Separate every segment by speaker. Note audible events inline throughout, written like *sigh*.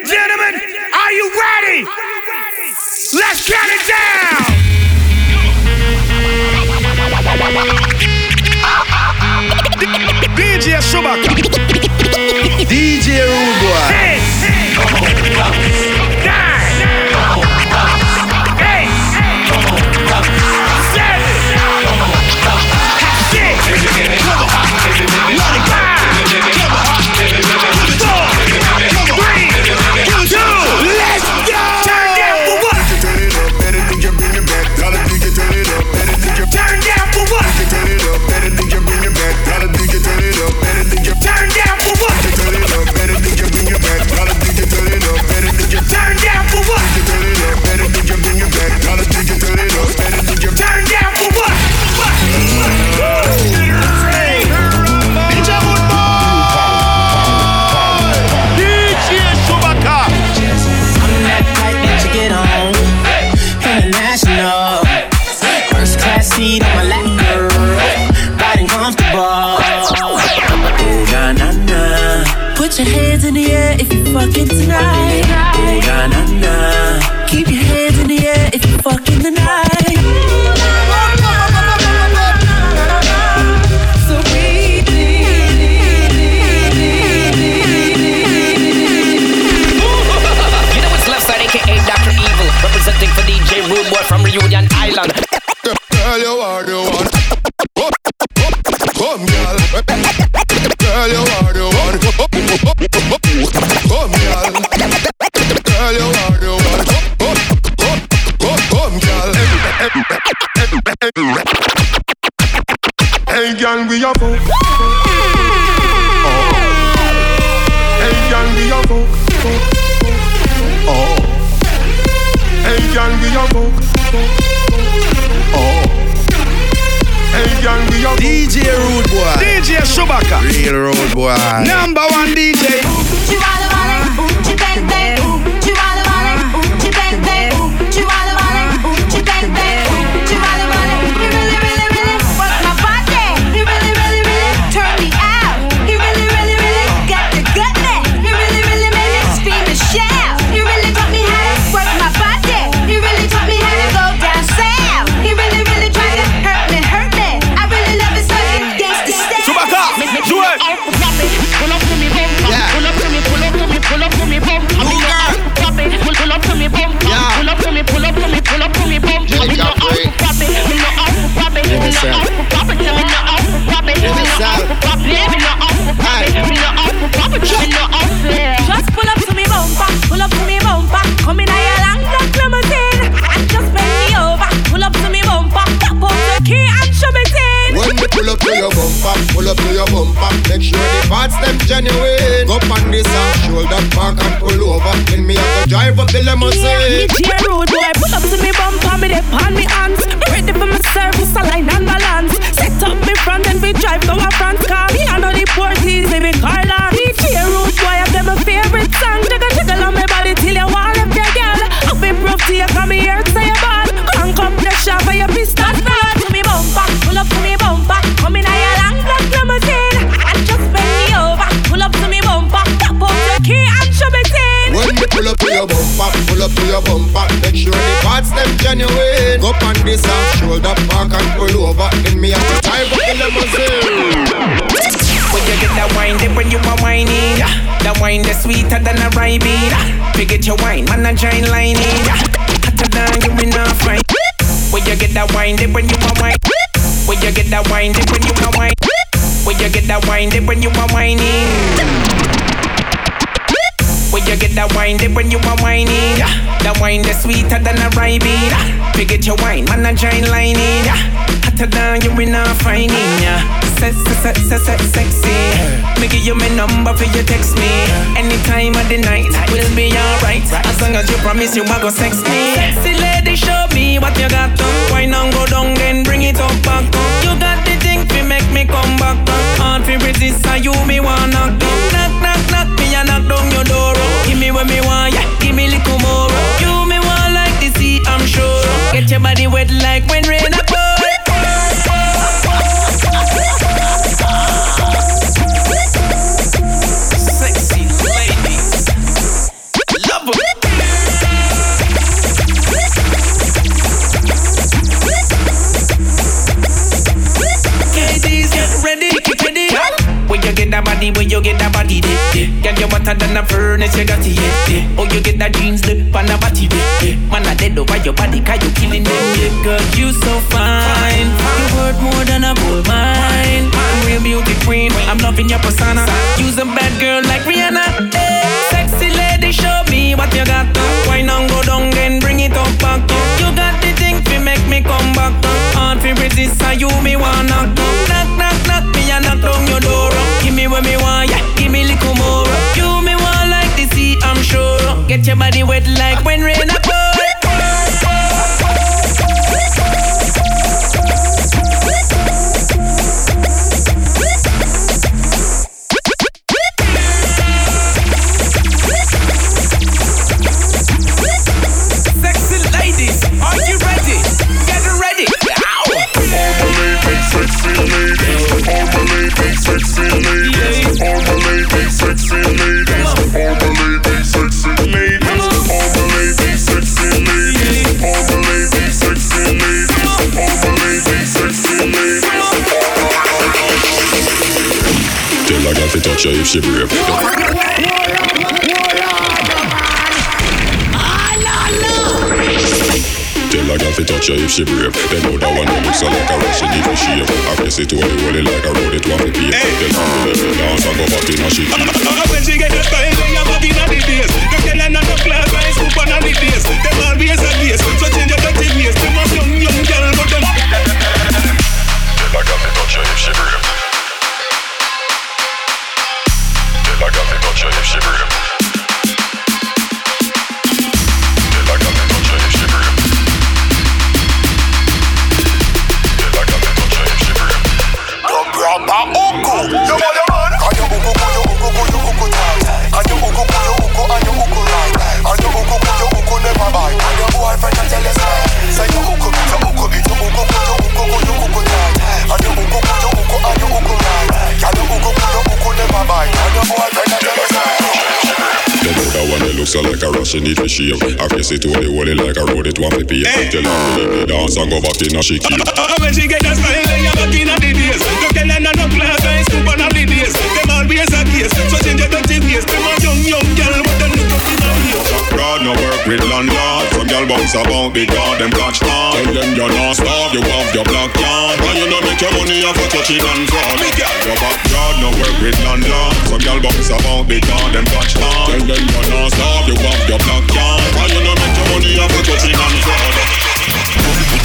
Speaker 1: and gentlemen, are you ready? Let's count it down.
Speaker 2: your
Speaker 3: wine, man a join line in ya. Hotter than you, we not finding ya. Sex, sex, sex, sex, sexy. Me give you my number for you text me. Any time of the night, we'll be alright. As long as you promise you a go sex me. Sexy lady, show me what you got. Wine on, go down, then bring it up back. You got to
Speaker 4: her if she. Tell a girl to touch her if she brave. They know that one looks like a rush, she need shave. I guess it only hold it like a road, it want to pay. Tell her to let her dance and go back in her shit. *laughs*
Speaker 1: When she get the style, then you back in the days. The girl and the class, I scoop on the days. Them always a days, so change your dirty ways. Them a young, young girl, but them
Speaker 4: show you shiver him. She need to shave. I guess it only hold it like a road, it want to pay. Tell her to dance and go back in her shit.
Speaker 1: Uh, uh, uh, when she get the style, then you back in the days. The girl and the class, I scoop on the days. Them always a days, so change your dirty ways. Them a young, young
Speaker 4: no work with landlord Some girl bounce about because them catch on Tell them you're not starved, you have your black card. And you know make your money off of touching and fraud? Your backyard no work with landlord Some girl bounce about because them catch on Tell them you're not starved, you have your black card. And you know make your money off of touching and fraud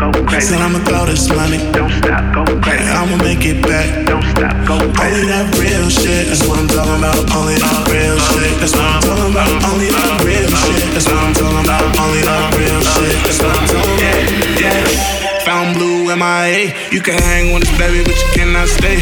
Speaker 1: Go crazy.
Speaker 5: Said I'ma throw this money.
Speaker 1: Don't stop, go crazy.
Speaker 5: I'ma make it back.
Speaker 1: Don't stop, go crazy.
Speaker 5: Only that real shit. That's what I'm talking about. Only that real shit. That's what I'm talking about. Only that real shit. That's what I'm talking about. Only that real shit. That's what I'm talking about. Yeah, Yeah. Found blue MIA. You can hang with this baby, but you cannot stay.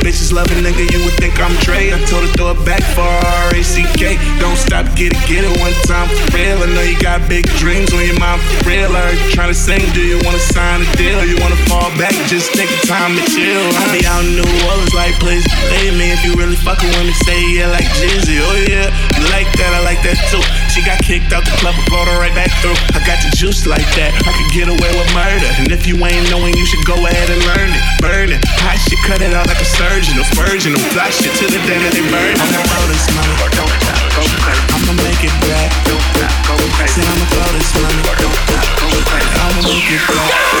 Speaker 5: Bitches love a nigga, you would think I'm Dre. I told her throw it back for R-A-C-K. Don't stop, get it, get it one time for real. I know you got big dreams on your mind for real. I heard you trying to sing, do you wanna sign a deal? You wanna fall back, just take the time to chill. I be out in New Orleans like, please, believe me. If you really fucking with me, say yeah like Jeezy. Oh yeah, like that, I like that too. She got kicked out the club, I brought her right back through. I got the juice like that, I could get away with murder. And if you ain't knowing, you should go ahead and learn it. Burn it, hot shit, cut it out like a surgeon. No spurgeon, no fly shit to the day that they burn. I'ma throw this money, I'ma make it back,
Speaker 1: Don't stop, go crazy.
Speaker 5: I'ma make it back.
Speaker 6: Don't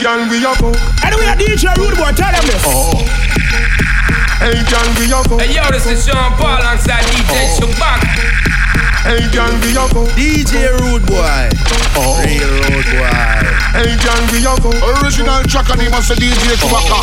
Speaker 7: girl, we a go.
Speaker 8: Anyway, a DJ Rude Boy, tell them this.
Speaker 7: Oh. Hey, girl, we a go.
Speaker 9: Hey, yo, this is Sean Paul alongside DJ Shabak. Oh.
Speaker 7: Hey, girl, we a go.
Speaker 10: DJ Rude Boy.
Speaker 7: Oh.
Speaker 10: Real Rude Boy.
Speaker 7: Hey, girl, we a go.
Speaker 11: Original track and he must say DJ Chewbacca.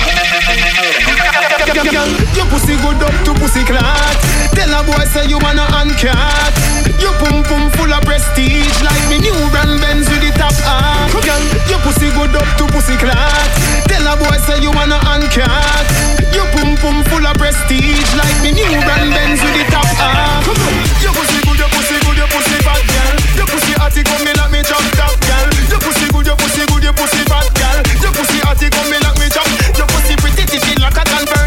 Speaker 7: Girl, your pussy good up to pussy clot. Tell a boy say you wanna uncut. Your pum pum full of prestige like me new brand Benz with the top hat. Girl, your pussy good up to pussy clot. Tell a boy say you wanna uncut. Your pum pum full of prestige like me new brand Benz with the top hat. Your pussy good, your pussy good, your pussy fat, girl. Your pussy hotty come me like me chop top, girl. Your pussy good, your pussy good, your pussy fat, girl. Your pussy hotty come me like me chop. Your pussy pretty titty like a convertible,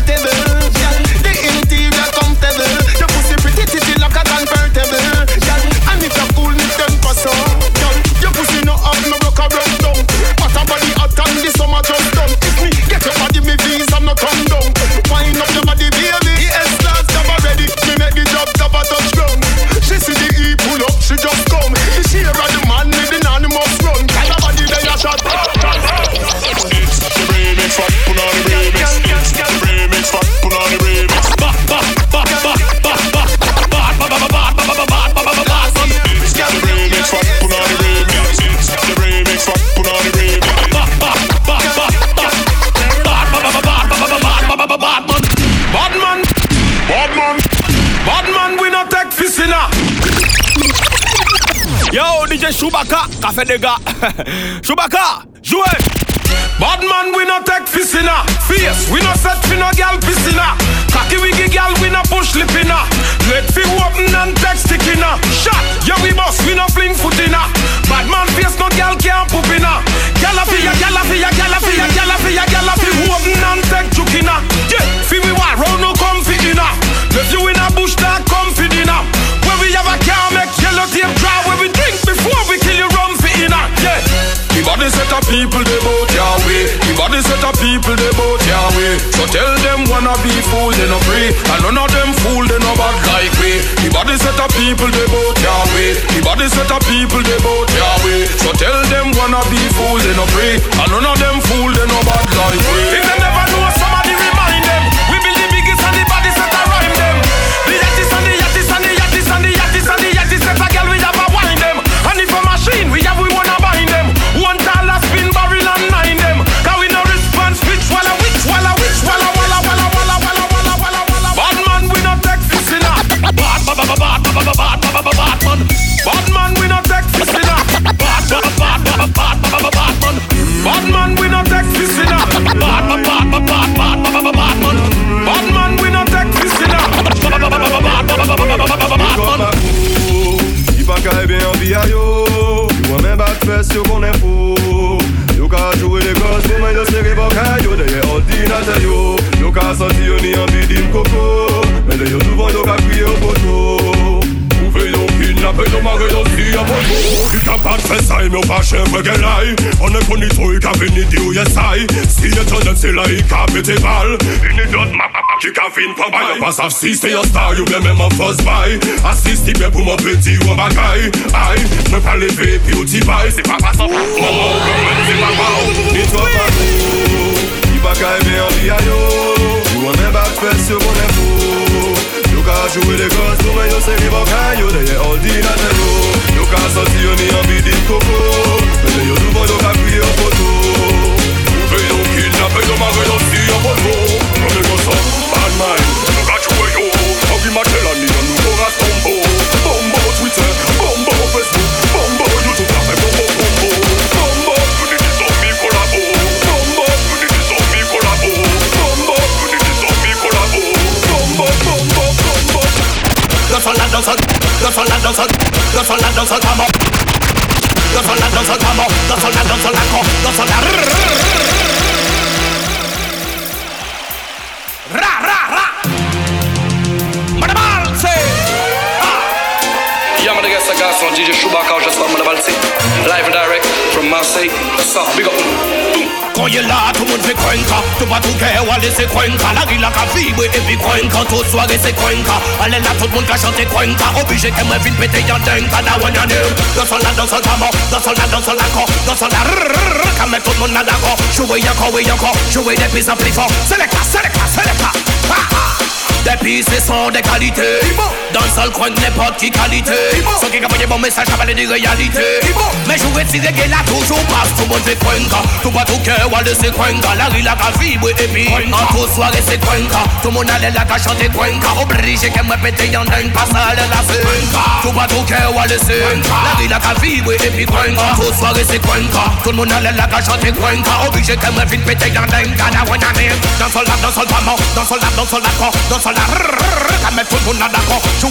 Speaker 7: *laughs*
Speaker 8: Chewbacca, café des. Chewbacca, jouez. Bad man, we not take fisina. Fierce, we not set fi no gal piscina. Cocky wiggy gal, we not push lipina. Let fi open and take stickina. Shot, yeah we boss, we not fling footina. Bad man face no gal can't poopina. Gala fi ya, gala fi ya, gala fi ya, gala fi ya, gala fi open and take chukina. Yeah, fi we war round no come fi inna. Left you in a bush that come fi dinner. Where we have a car make yellow tape dry. Body set of people they your way. The body set of people they your way. So tell them wanna be fool they no free, and none of them fool they no bad like we. The body set of people they your way. The body set of people they your way. So tell them wanna be fool they no free, and none of them fool they no bad like we. bad, man. Bad man, we Bad, man. Bad man, we Bad, man. Bad man, we Bad, bad, man.
Speaker 7: Yo. Bad yo qu'on est fou. Yo qu'a yo c'est yo d'ailleurs ordinateur yo. Yo apen nou mare nou si a bon Ki ta pat fesay, mi ou pa chefe gelay Ane koni tou i ka vini di ou yesay Si ye ton dem si la i ka pete bal Ini dot ma pa pa ki ka vin pa bay Yo star, yo be men man fos bay Asis ti be pou mwen peti ou bagay Ay, mwen pa leve pi ou ti bay Se pa pa sa pa, mwen mwen mwen si ma baw Ni i bagay ve an li a yo You an e bon can't wanna me, you say give on the not stop you need coco you do but you not photo. Ve yo photo go bad mind, you got you you go falla
Speaker 11: dansa, la falla dansa, la falla dansa la falla dansa la falla dansa la falla dansa la
Speaker 9: on DJ Chewbacca, just. Live and direct from
Speaker 12: Marseille, Big Up.
Speaker 11: Koye la tout moun fe kwenka Tout pa tout ke wale se kwenka. La rila ka vibre e pi kwenka Tout soare se kwenka. Ale la tout moun ka chante kwenka Oblige ke mwen fin pete yon denka. Da wan yon yon la danson kamo la danson la ko Danson la rrrr Kame tout moun na dako Jouwe yon ko we yon ko Jouwe de pis an pli fon Selekta selekta selekta Des pistes sont de kalite Dans sol kwen nepot ki kalite Son ki kapoye bon mesaj kapale di realite Men jou retire gen la toujou pas Tou bon se kwenka Tou ba tout ke wale c'est kwenka La ri la ka vibre epi An tou soare se kwenka Tou moun ale la ka chante kwenka Oblige ke mwen pete yon den pasale la se Kwenka Tou tout tou ke c'est La ri la ka vibre epi Kwenka An tou soare se kwenka Tou moun ale la ka chante kwenka Oblige ke mwen fin pete yon den Kana wana men sol la, dans sol pa Dans sol la, dans sol la, dans sol cola Kame fulfuna dako tout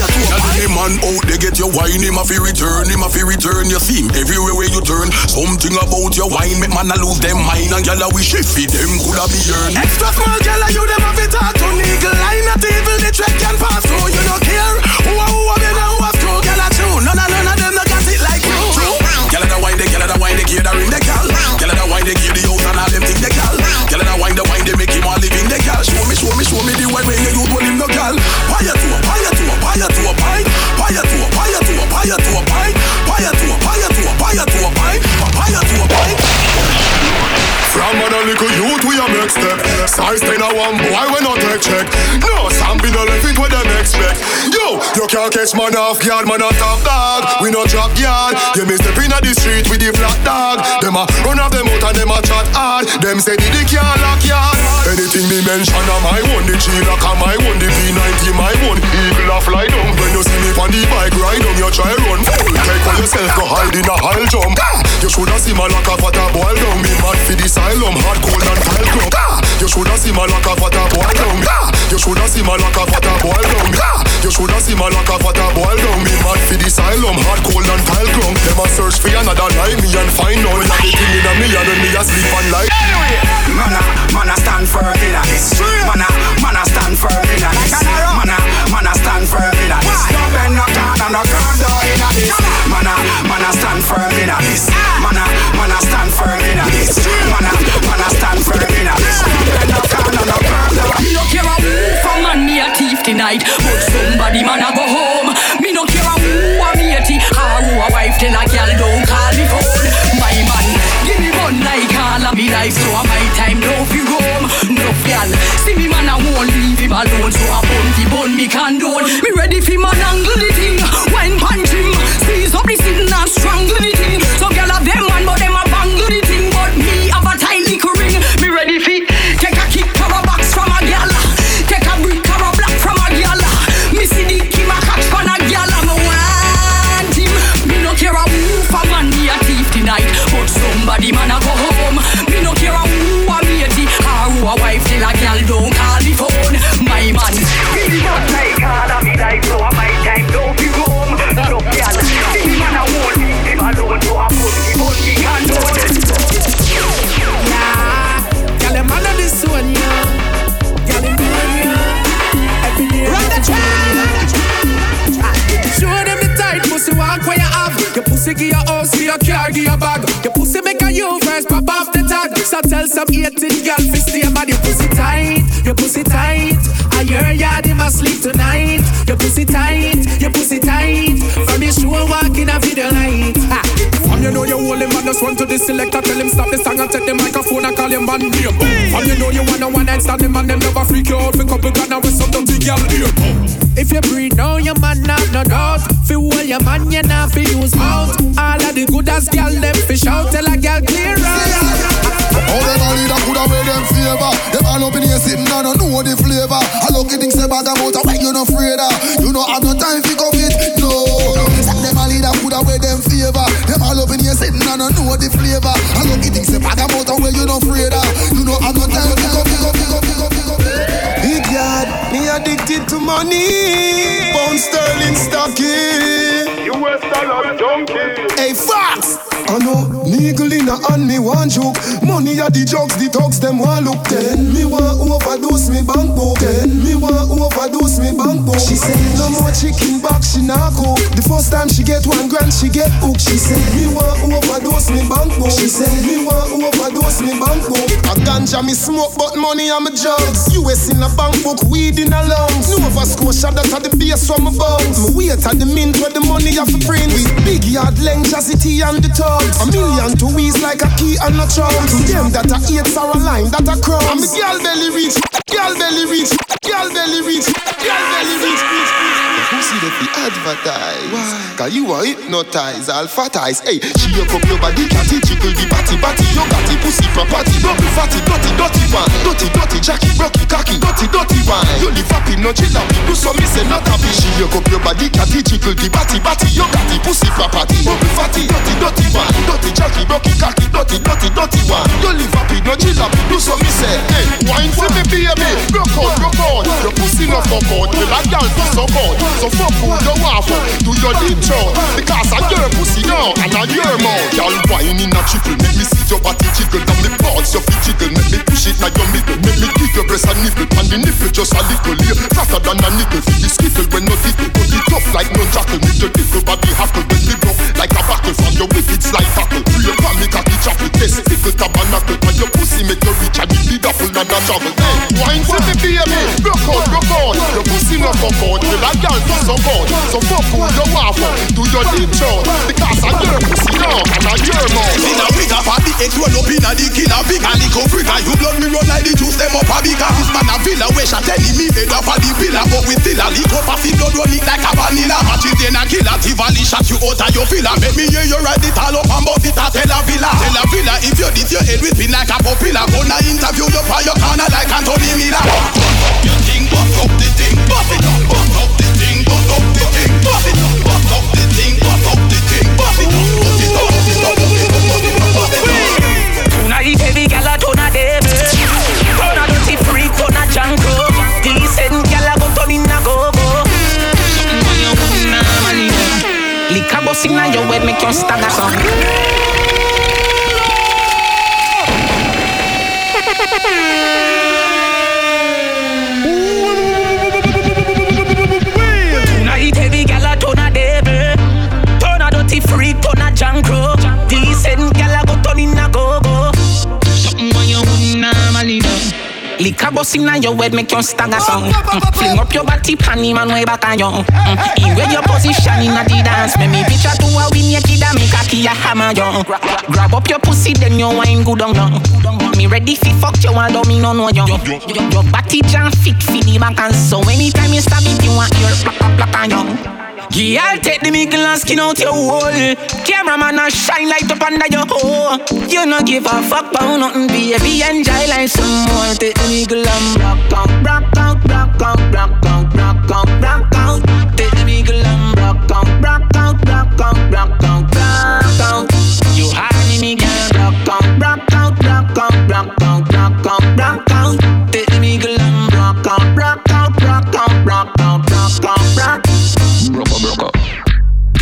Speaker 13: You to a pie? Any man out they get your wine, him a fi return, him a fi return. You see him everywhere where you turn. Something about your wine make man a lose them mind and gyal a wish if it them coulda be earned.
Speaker 14: Extra small gyal you them have it talk to nigga line not evil the track can pass through you don't care who a who a been and who a screw gyal a true none of none of them no got it like you
Speaker 13: Gyal da wine, the gyal wine, the gear da ring the gal. Gyal da wine, the gear the house and all them thing the gal. Gyal da wine, the wine, they make him all live in the gal. Show me, show me, show me the way where you use
Speaker 15: Size 10 a one boy we no take check. No Sam be no left it what them expect. Yo, you can't catch man off guard Man a top dog, we no drop yard. You me step in the street with the flat dog. Them a run off them out and them a chat hard. Them say the dick can't lock yard. Anything me mention a my one The G-Lock a my one The V90 my one Eagle a fly down. When you see me on the bike ride down You try run Take on yourself go hide in a high jump. You shoulda see my lock up at a boil down. Me mad for the asylum Hard cold and club You shoulda see my lock up at a boil down. You shoulda see my lock up at a boil down. You shoulda see my lock up at a boil down Me mad for the asylum. Hard cold and tile club Them a search for another lie Me and find out. Everything in a me and then me a sleep and lie.
Speaker 14: Man a, man a stand firm in a this. Man a, man a stand firm in a this. Man a, man a stand firm in a this. No bend no corner, no calm down in a this. Man a, man a stand firm in a this. Ah. Man a, 18 girl fi stay, but your pussy tight, your pussy tight. I hear ya, they must sleep tonight. Your pussy
Speaker 16: tight, your pussy tight. From your show walking a video light. Ah.
Speaker 17: From you know you hold him just run to the selector, tell him stop the song and take the microphone and call him band name. From you know you wanna one night stand him and them never freak you out for couple gun and with some dirty girl here.
Speaker 16: If you breathe now, your man have no doubt. Fi hold your man, you not fi use mouth. All of the good as girl them fi shout, tell a girl clear out.
Speaker 6: All them all leader coulda wear them favor. Them all up in here sitting down and know the flavor. I look at things say bag about a when you no afraid of. You know have no time fi come it. No. Them all leader coulda wear them favor. Them all up in here sitting down and know the flavor. I look at things say bag about a when you no afraid of. You know have no time fi come.
Speaker 18: Big yard, me addicted to money. Pound sterling stocking. US dollar junkie.
Speaker 6: Hey, Fox!
Speaker 18: I know, niggle in a hand, me want joke. Money are the drugs, the dogs, them want look. Then me want overdose me bank book. Then me want overdose me bank book. She said, no more chicken back, she not cook. The first time she get one grand, she get hooked. She said, me want overdose me bank book. She said, me want overdose me bank book. A ganja me smoke, but money I'm a drugs. US in a bank book, weed in a lungs. Nova Scotia, that at the base from my bones. Me wait at the mint where the money have to print. With big yard length, city and the tub. A million to weeds like a key and a charm. To them that a eight are a line that a crumb. And me girl belly reach, girl belly reach, girl belly reach, girl belly reach, reach, reach.
Speaker 6: Pussy that we advertise. Why? Cause you are hypnotized, alphatize. Hey, she hook up your body, catty, jiggle the body. You got the pussy property. Don't fatty, dirty, dirty one. Dirty, dirty, Jackie, Rocky, cocky, dirty, dirty one. You live happy, no chill out. Do some me say not happy. She hook up your body, catty, jiggle the body. You got the pussy property. Don't fatty, dirty, dirty one. Dirty, Jackie, Rocky, cocky, dirty, dirty, dirty one. You live happy, no chill out. Do some me say, hey, wine for me, baby. Rock out, rock out. Your pussy no fuck out. You like girl suck out. So fuck who you for. Do your deep throat. Because I your pussy now and I your mouth. Girl wine in a triple. Make me see your body jiggle. Down the balls your feet jiggle. Make me push it like your middle. Make me kick your breast and nipple. And the nipple just a little. Yeah, faster than a nickel. Feel the skiffle when no tickle. Put it tough like no jackal. Make your tickle body hackle. When me rough like a buckle. From your whip it's like tackle. Free your make a chapel. Testicle tabernacle. And your pussy make you reach. And the big apple and a travel. Hey, wine for me baby. Rock out, rock out. Your pussy no fuck out. You like girl to suck out. So fuck who you want for. Uh, do your deep throat. Because I your pussy now and I your mouth.
Speaker 13: In a wig up at the edge, roll up in a the killer big and lick up freaker. You blood me run like the juice, them up a bigger. This man a villa where shot enemy head off a the pillar, but we still a lick up a fi blood run it like a vanilla. Match it in a killer, Tivoli shot you out of your villa. Make me hear you ride it all up and bust it a tell a villa. Tell a villa if you did your head with me like a popular. Gonna interview you for your corner like Anthony Miller. Up up it up, up up it up, up up it up, it up, it up, it up, it up, it up.
Speaker 3: A a a freak, a a go in a you wouldn't bust inna your head make you stagger some Bust inna your head make you stagger mm. Fling up your body pan him and way back on you. Mm. In where your position inna the dance. Make me picture to a win your kid and make a key a hammer you Gra- Grab up your pussy then you wine good on you. Me ready fi fuck you although me no know you. Your, your body jam fit fi the back and so anytime you stab it you want your plak plak plak on you Girl, take the mickle and skin out your hole. Cameraman a shine light up under your hole. You no give a fuck about nothing, baby. Enjoy like some more. Take the mickle and rock out, rock out, rock out, rock out, rock out, rock out. Take the mickle and rock out, rock out, rock out, rock out, rock out.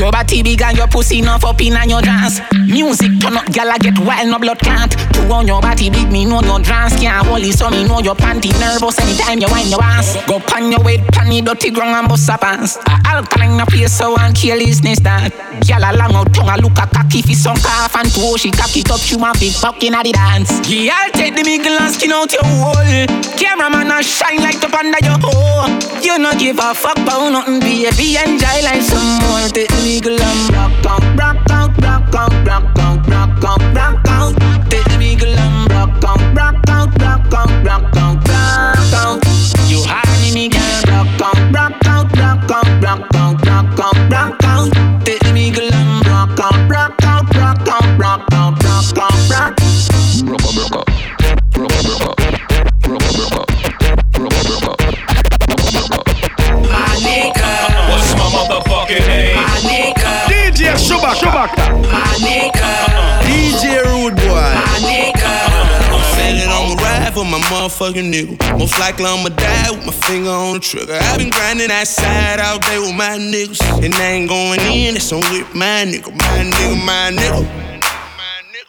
Speaker 3: Your body big and your pussy
Speaker 2: enough up in and your dance. Music turn up, gal I get wild, no blood can't. To on your body big, me know your dance can't hold it, so me know your panty nervous anytime you wind your ass. Go pan your weight, pan dirty ground and bust a pants. A alkaline a place so and kill business that. Gal a long out tongue, a look a cocky fi some calf and toe. She cock it up, want big fucking at the dance. Yeah, I'll take the big and skin out your hole. Cameraman a shine like the under your hole. You not give a fuck about nothing, baby. Enjoy like some more. Take the big and rock out, rock out, rock out, rock out, rock out, rock out. Take the big and rock out, rock out, rock out, rock out, rock out. You honey me girl, rock out, rock out, rock out, rock out, rock out, rock out. Take the big and rock out, rock out, rock out, rock out, rock out, rock.
Speaker 19: Rock out, rock out,
Speaker 20: DJ Shubaka. Shubaka. DJ Rude Boy.
Speaker 3: My nigga.
Speaker 5: Said that I'ma ride for my motherfucking nigga. Most likely I'ma die with my finger on the trigger. I've been grinding that side all day with my niggas. And I ain't going in, that's on with my nigga. My nigga, my nigga.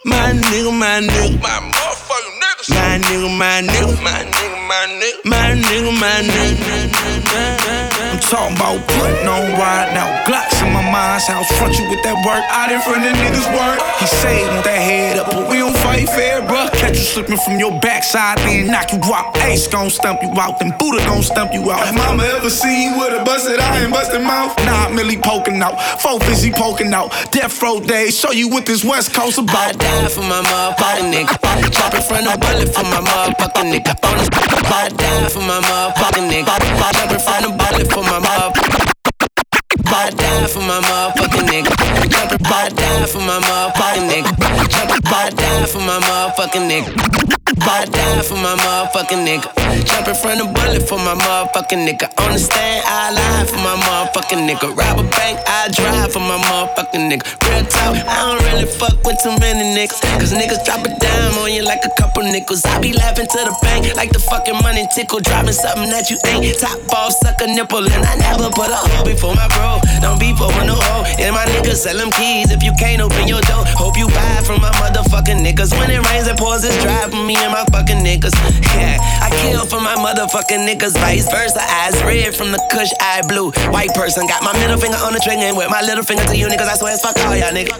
Speaker 5: My nigga, my nigga. My motherfucking niggas. My nigga, my nigga. My nigga, my nigga. My nigga, my nigga.
Speaker 21: I'm talking about putting on riding now. Glocks in my mind's house. Front you with that work out in front of niggas' work. He say want that head up, but we don't fight fair, bruh. Catch you slipping from your backside, then knock you out. Ace gon' stump you out, then Buddha gon' stump you out. Have mama ever seen you with a busted eye and busted mouth? Nah, Millie poking out, four fizzy poking out. Death row days, show you what this West Coast
Speaker 2: I
Speaker 21: about.
Speaker 2: die for my motherfucking nigga. Chop in front of bullet for my motherfucking nigga. I die for my motherfucking nigga. Chop in front of bullet for my motherfucking I die for my motherfucking nigga. I die for my motherfucking nigga. I die for my motherfucking nigga. I die for my motherfucking nigga. Jump in front of bullet for my motherfucking nigga. On the stand, I lie for my motherfucking nigga. Rob a bank, I drive for my motherfucking nigga. Real talk, I don't really fuck with too many niggas. Cause niggas drop a dime on you like a couple nickels. I be laughing to the bank like the fucking money tickle. Dropping something that you ain't. Top off, suck a nipple. And I never put a hoe before my bro. Don't be for no hoe. And my niggas sell them keys if you can't open your door. Hope you buy from my motherfucking niggas. When it rains, it pours, it's dry for me and my fucking niggas. Yeah, I kill for my motherfucking niggas. Vice versa, eyes red from the kush, eye blue. White person got my middle finger on the trigger and with my little finger to you niggas. I swear it's fuck all y'all niggas.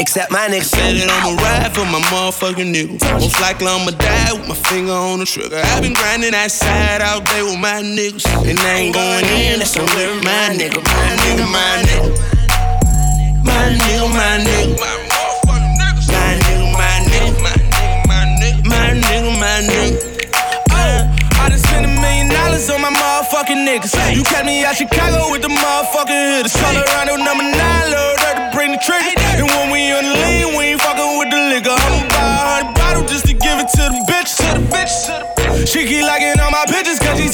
Speaker 2: Except my niggas.
Speaker 5: Said that I'ma ride for my motherfucking nigga. Most likely I'ma die with my finger on the trigger. i been grinding that side all day with my niggas. And I ain't going in, that's on my nigga. My nigga, nigga. My nigga, my nigga. My niggas. My nigga, my nigga. My nigga, my nigga. My nigga,
Speaker 21: I done spent a million dollars on my motherfucking niggas. You kept me out Chicago with the motherfucking hitters. Colorado number nine, Lord, to bring the trigger. And when we on the lean, we ain't fucking with the liquor. I'ma buy a hundred bottle just to give it to the bitch, to the bitch. She keep liking all my pictures, cause she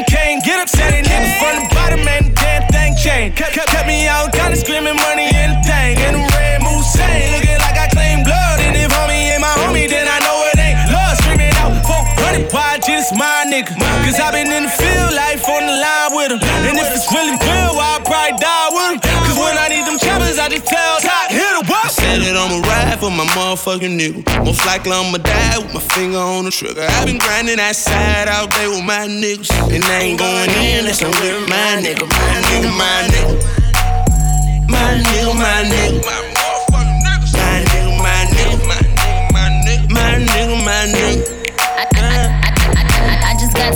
Speaker 21: Screaming, can't get up. Said niggas from the bottom, the damn thing changed. Kept, kept, kept me out, kinda screaming money in the thing. And the red moose saying, looking like I claim blood. And if homie ain't my homie, then I know it ain't love. Screaming out 400 YG, it's my nigga. Cause I been in the field,
Speaker 5: I'ma for my motherfucking nigga. Most likely I'ma die with my finger on the trigger. I've been grinding that side all day with my niggas. And I ain't going in, that's on with my nigga. My nigga, my nigga. My nigga, my nigga. My niggas. My nigga, my nigga. My nigga, my nigga. My nigga.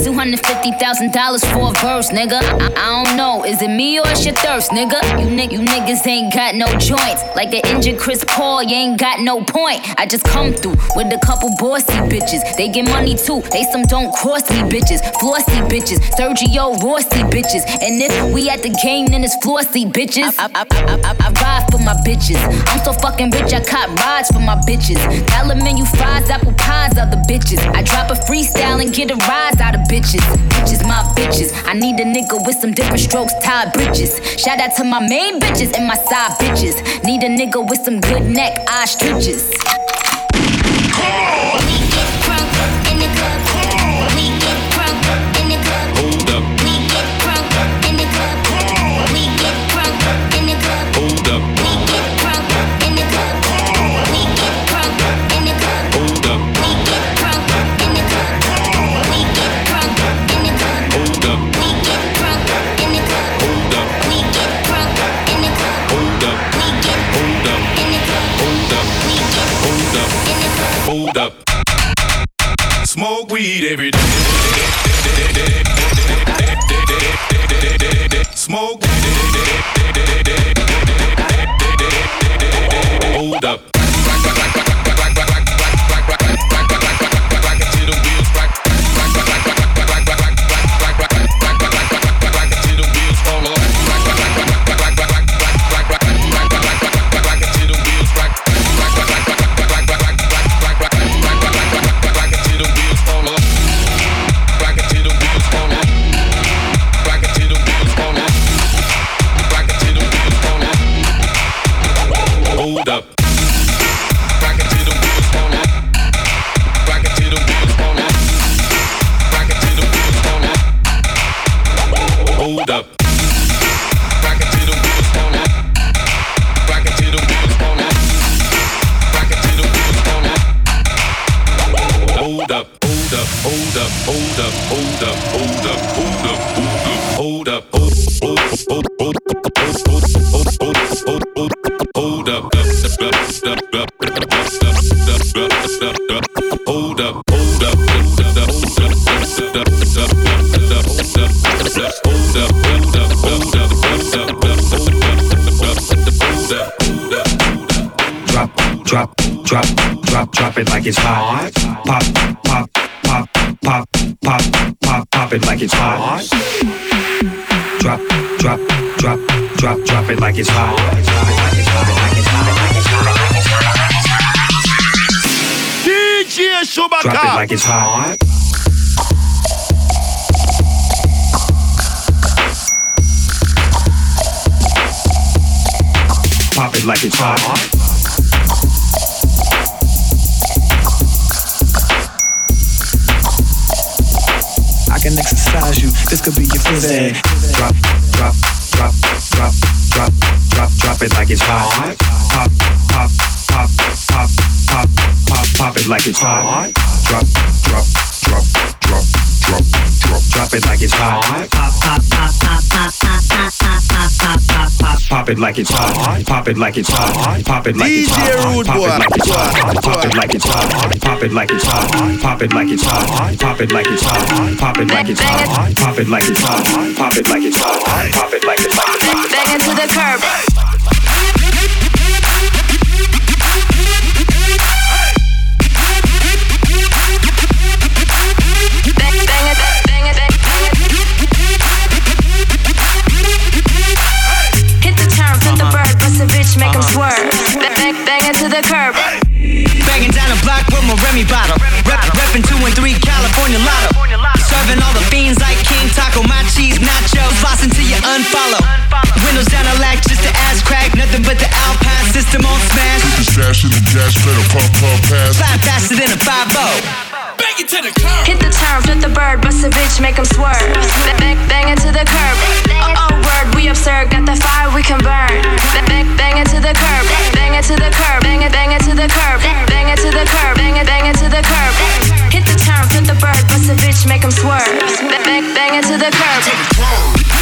Speaker 22: I just got $250,000 for a verse, nigga. I, I don't know, is it me or it's your thirst, nigga? You, ni- you niggas ain't got no joints. Like an injured Chris Paul, you ain't got no point. I just come through with a couple bossy bitches. They get money too, they some don't cross me bitches. Flossy bitches, Sergio Rossi bitches. And if we at the game, then it's flossy bitches. I, I, I, I, I ride for my bitches. I'm so fucking rich, I cop rides for my bitches. Dollar menu fries, apple pies, other bitches. I drop a freestyle and get a rise out of bitches. Bitches, Bitches, my bitches. I need a nigga with some different strokes, tied bridges. Shout out to my main bitches and my side bitches. Need a nigga with some good neck, ostriches.
Speaker 4: Hold
Speaker 11: weed every day. Smoke. Hold up.
Speaker 23: Pop it like it's hot. Pop it like it's
Speaker 20: DJ
Speaker 23: hot. Pop it like it's hot. Pop it like it's hot. Pop it like it's hot. Pop it like it's hot. Pop it like it's hot. Pop it like it's hot. Pop it like it's hot. Pop it like it's hot. Pop it like it's hot.
Speaker 24: Bang into the curb.
Speaker 25: Remy bottle. Rep, reppin' two and three California lotto. Serving all the fiends like King Taco, my cheese nachos. Flossing till you unfollow. Windows down I lack just to ass crack. Nothing but the Alpine system on smash.
Speaker 26: The stash in the gas pedal, pump, pump, pass.
Speaker 25: Fly faster than a 5
Speaker 24: Bang it to the curb. Hit the turn, flip the bird, bust a bitch, make 'em swerve. Bang, bang, bang it to the curb. Oh, oh, word, we absurd, got that fire we can burn. Bang, bang, bang it to the curb. Bang it to the curb. Bang it, bang it to the curb. Bang it to the curb. Bang it, bang it to the curb. Hit the turn, flip the bird, bust a bitch, make 'em swerve. Bang, bang, bang it to the curb.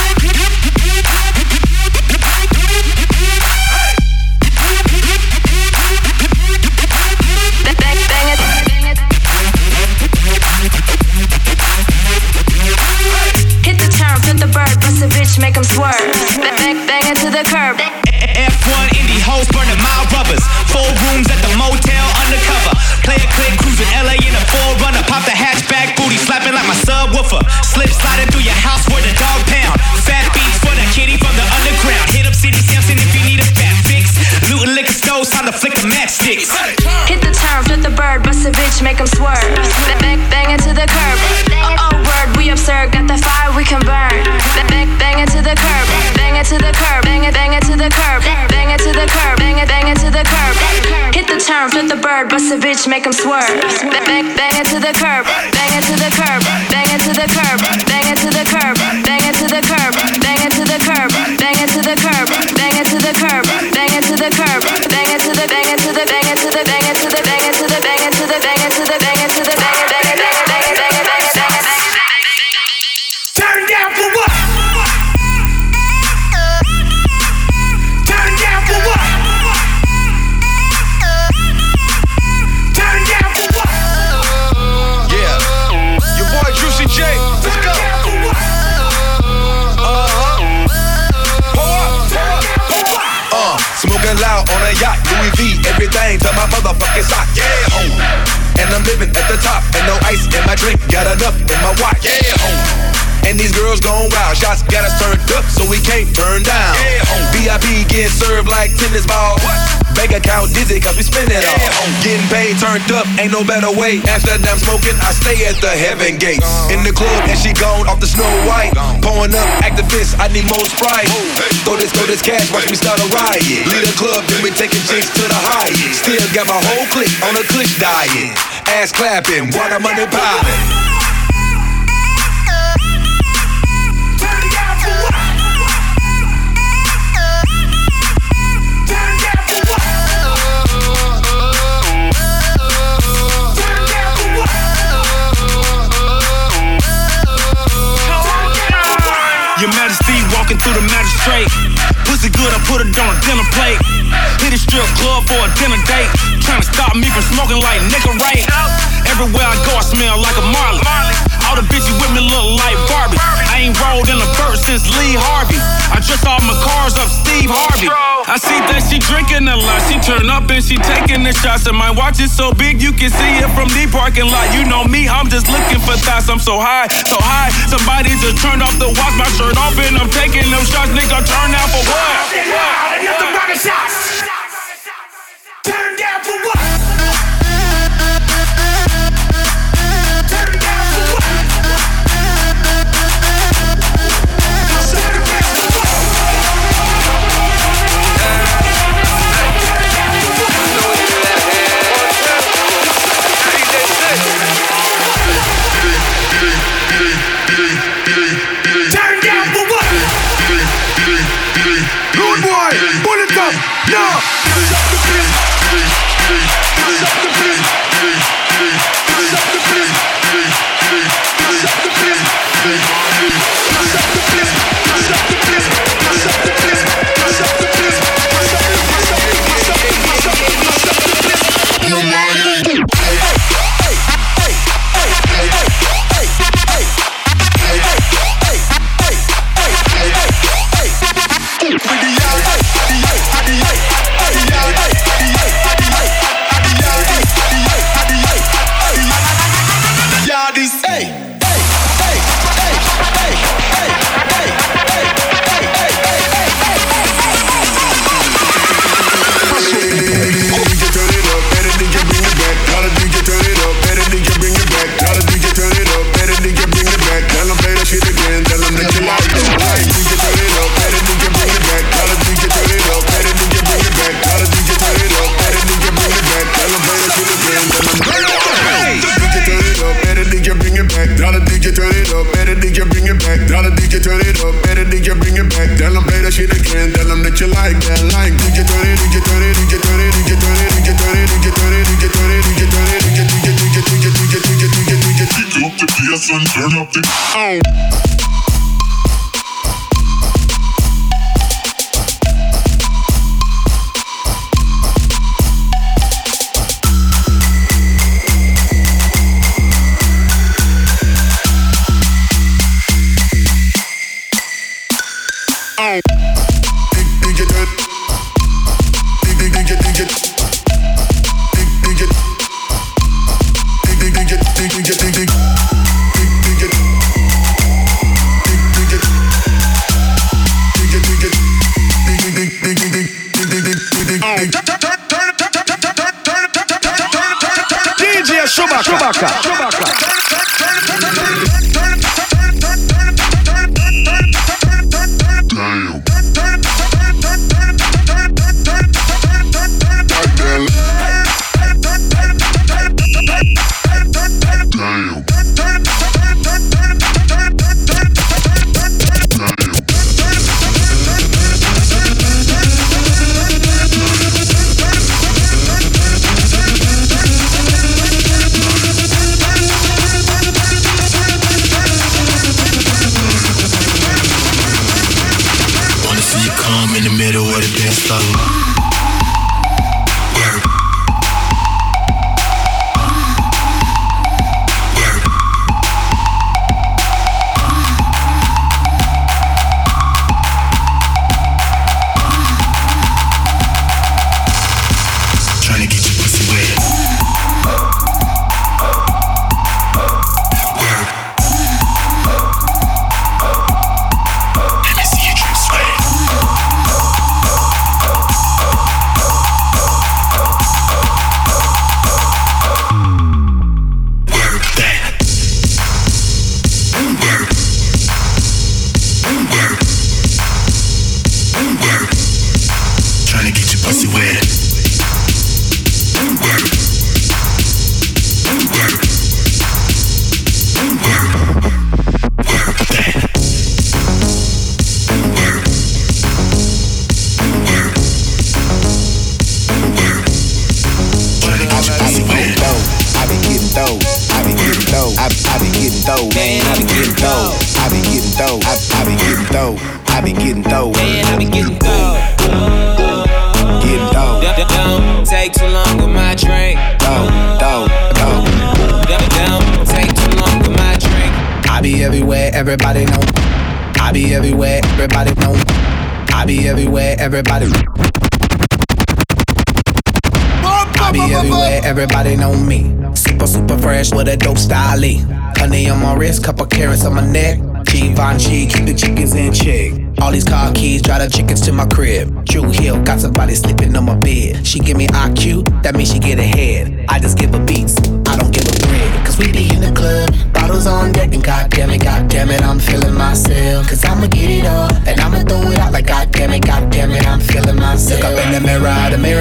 Speaker 24: Bird, bust a bitch, make 'em swerve. Bang, bang, bang it to the curb.
Speaker 25: F1 Indy hoes burning mild rubbers. Four rooms at the motel undercover. Play a click, cruising LA in a 4Runner. Pop the hatchback, booty slapping like my subwoofer. Slip sliding through your house where the dog pound. Fat beats for the kitty from the underground. Hit up City Sampson if you need a fat. Looting liquor stores, time to flick the matchsticks.
Speaker 24: Hit the turn, flip the bird, bust a bitch, make 'em swerve. Bang, bang, bang it to the curb. Oh, oh, word, we absurd, got that fire we can burn. Bang, bang, bang it to the curb. Bang it to the curb. Bang it, bang it to the curb. Bang it to the curb. Bang it, bang it to the curb. Hit the turn, flip the bird, bust a bitch, make 'em swerve. Bang, bang, bang it to the curb. Bang it to the curb. Bang it to the curb. Bang it to the curb. Bang it to the curb. Bang it to the curb. The curb. Bang it to the curb. Bang it to the curb. Bang it to the bang to the bang it to the bang it to the bang it to the bang it to the bang it to the bang it to the
Speaker 27: my motherfucking. Yeah, home. And I'm living at the top, and no ice in my drink, got enough in my watch. Yeah, home. And these girls gone wild. Shots got us turned up, so we can't turn down. Yeah, oh. on VIP getting served like tennis balls. Bank account dizzy, cause we spend it all. Getting paid, turned up, ain't no better way. After I'm smoking, I stay at the heaven gates. In the club, and she gone off the snow white. Pouring up Actavis, I need more sprite. Throw this, throw this cash, watch me start a riot. Lead a club, then we taking chicks to the highest. Still got my whole clique on a click diet. Ass clapping, water money piling.
Speaker 21: Majesty walking through the magistrate. Pussy good, I put it on a dinner plate. Hit a strip club for a dinner date. Trying to stop me from smoking like nigga right. Everywhere I go, I smell like a Marley. All the bitches with me look like Barbie. I ain't rolled in a verse since Lee Harvey. I just all my cars up Steve Harvey. I see that she drinking a lot. She turn up and she taking the shots. And my watch is so big you can see it from the parking lot. You know me, I'm just looking for thoughts. I'm so high, so high. Somebody just turned off the watch, my shirt off, and I'm taking them shots. Nigga, turn out for what?
Speaker 28: Another rocket shots.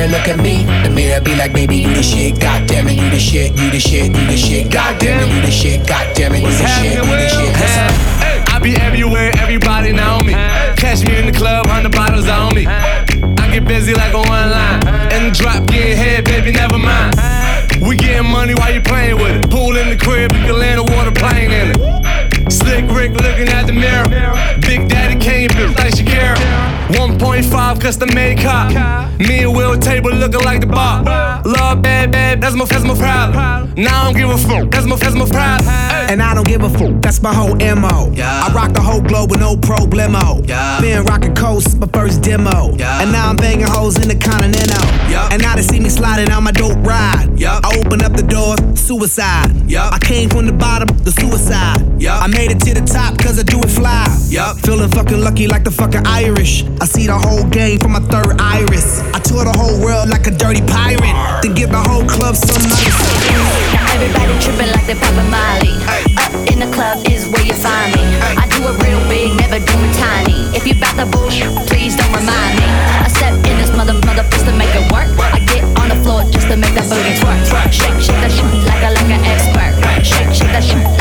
Speaker 29: Mirror, look at me. The mirror be like, baby, you the shit, goddamn it, you the shit, you the shit, you the shit, goddamn it, you the shit, goddamn it, you the shit, you the shit. Listen.
Speaker 21: I be everywhere, everybody know me. Catch me in the club, hundred bottles on me. I get busy like a one line. In the drop, getting head, baby, never mind. We getting money while you playing with it. Pool in the crib, you can land a water plane in it. Slick Rick looking at the mirror. Big Daddy came built like Shakira. 1.5 custom made cop. Me and Will table looking like the bar. Love bad, bad, that's my, that's my problem. Now I don't give a fuck, that's my, that's my problem.
Speaker 29: And I don't give a fuck, that's my whole MO. I rock the whole globe with no problemo. Been rocking coast, my first demo. And now I'm banging hoes in the continental. And now they see me sliding on my dope ride. I open up the doors, suicide. I came from the bottom, the suicide. I made it to the top cause I do it fly. Yup, feeling fucking lucky like the fucking Irish. I see the whole game from my third iris. I tour the whole world like a dirty pirate. Then give the whole club some nice.
Speaker 30: Now everybody tripping like they poppin' Molly. Up in the club is where you find me. I do it real big, never do it tiny. If you bout the bullshit, please don't remind me. I step in this mother mother just to make it work. I get on the floor just to make that booty twerk. Shake, shake that shit like a like an expert. Shake, shake that shit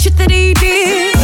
Speaker 31: Shit that he did.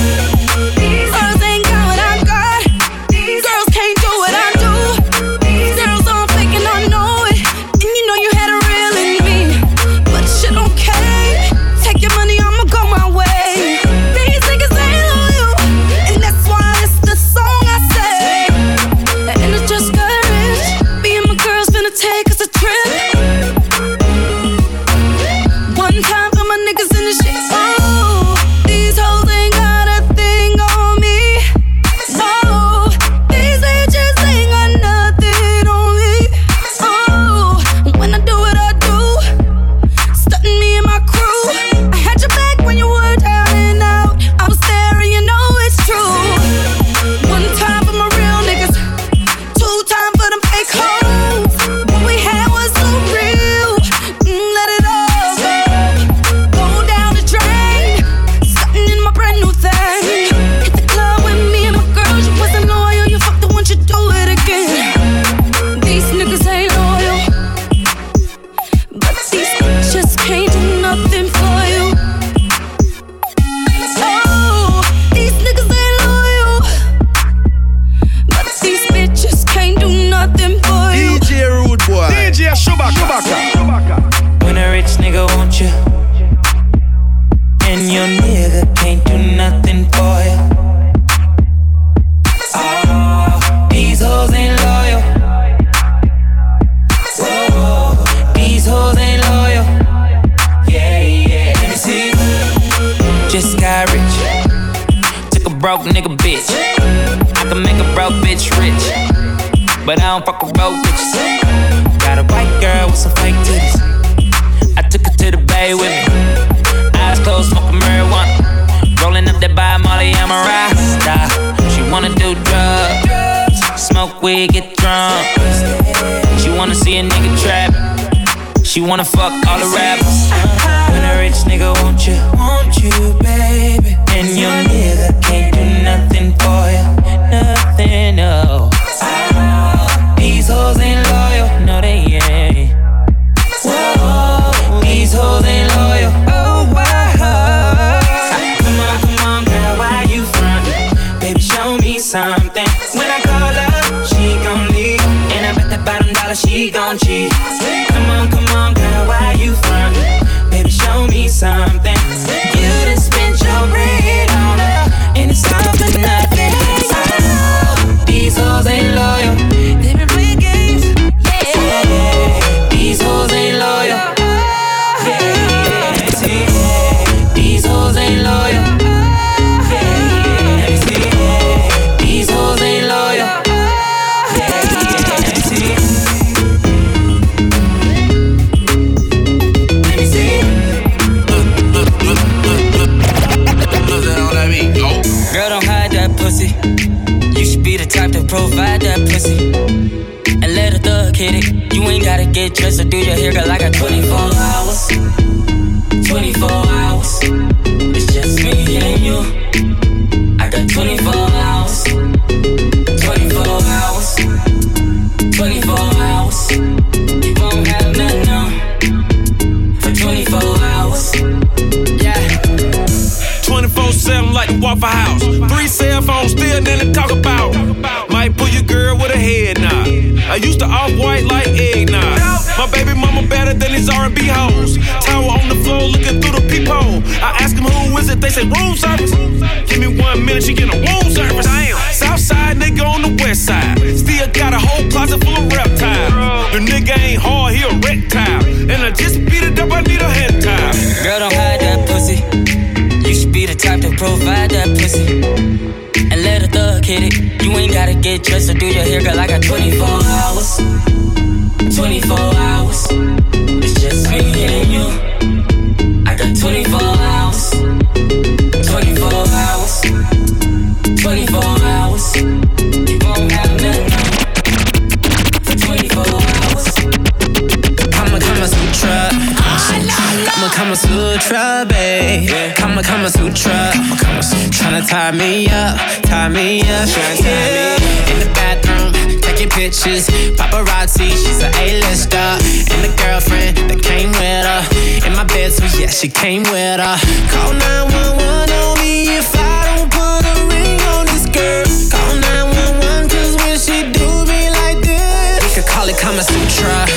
Speaker 31: Tryna tie me
Speaker 32: up,
Speaker 33: tie
Speaker 32: me
Speaker 3: up, tryna tie me up. In the bathroom, taking pictures, paparazzi, she's an A-lister. And the girlfriend that came with her, in my bed, so yeah, she came with her. Call 911 on me if I don't put a ring on this girl. Call 911 cause when she do me like this, we could call it Kama Sutra.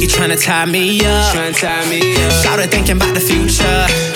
Speaker 3: You tryna tie me up, tryna tie me up. Shouted thinking about the future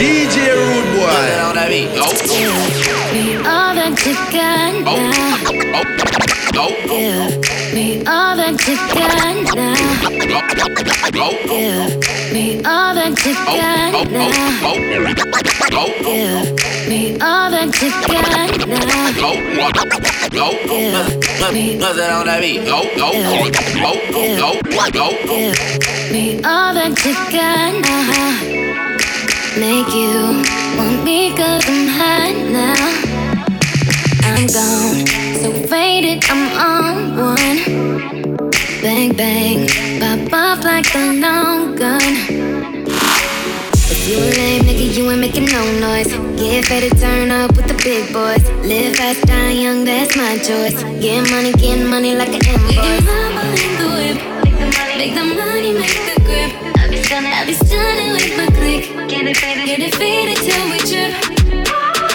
Speaker 10: DJ Rude Boy.
Speaker 20: Me all that you got now. Give me all that you got now. Oh. Oh. Give me all that you got now. Oh. Give me all that you got now. Give me all that you got now make you want me cause I'm high now. I'm gone, so faded, I'm on one. Bang, bang, pop off like a long gun. If you a lame nigga, you ain't making no noise. Get fed to turn up with the big boys. Live fast, die young, that's my choice. Get money, get money like an invoice. Make the money, make the. Make the money, We.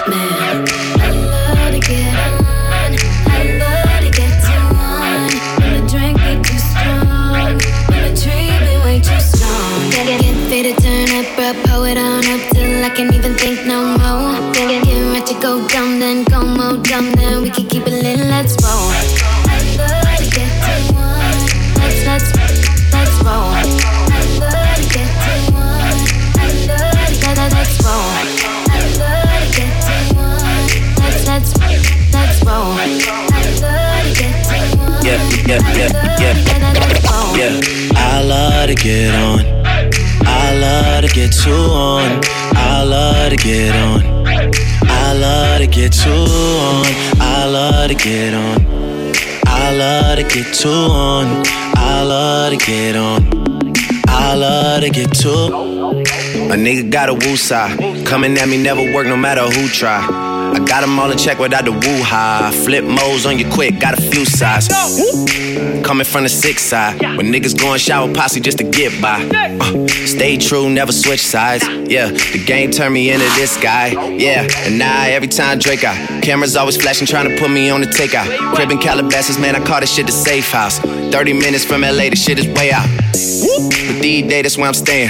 Speaker 20: Man, I love to get on. I love to get to one. When the drink too
Speaker 29: strong. When the way too strong. Get, turn up, it on till I can't even think no more. Get, to go dumb
Speaker 20: then go more dumb then we can keep it lit. Let's roll.
Speaker 29: Love to get on. I love to get you on. I love to get on. I love to get you on. I love to get on. I love to get to. A nigga got a woo side. Coming at me never work no matter who try. I got them all in check without the woo high. Flip modes on you quick, got a few sides. Coming from the six side. When niggas going shower posse just to get by. Uh, stay true, never switch sides. Yeah, the game turned me into this guy. Yeah, and now every time Drake out. Cameras always flashing, trying to put me on the takeout. Crib in Calabasas, man, I call this shit the safe house. 30 minutes from LA, the shit is way out. But days, that's where I'm staying.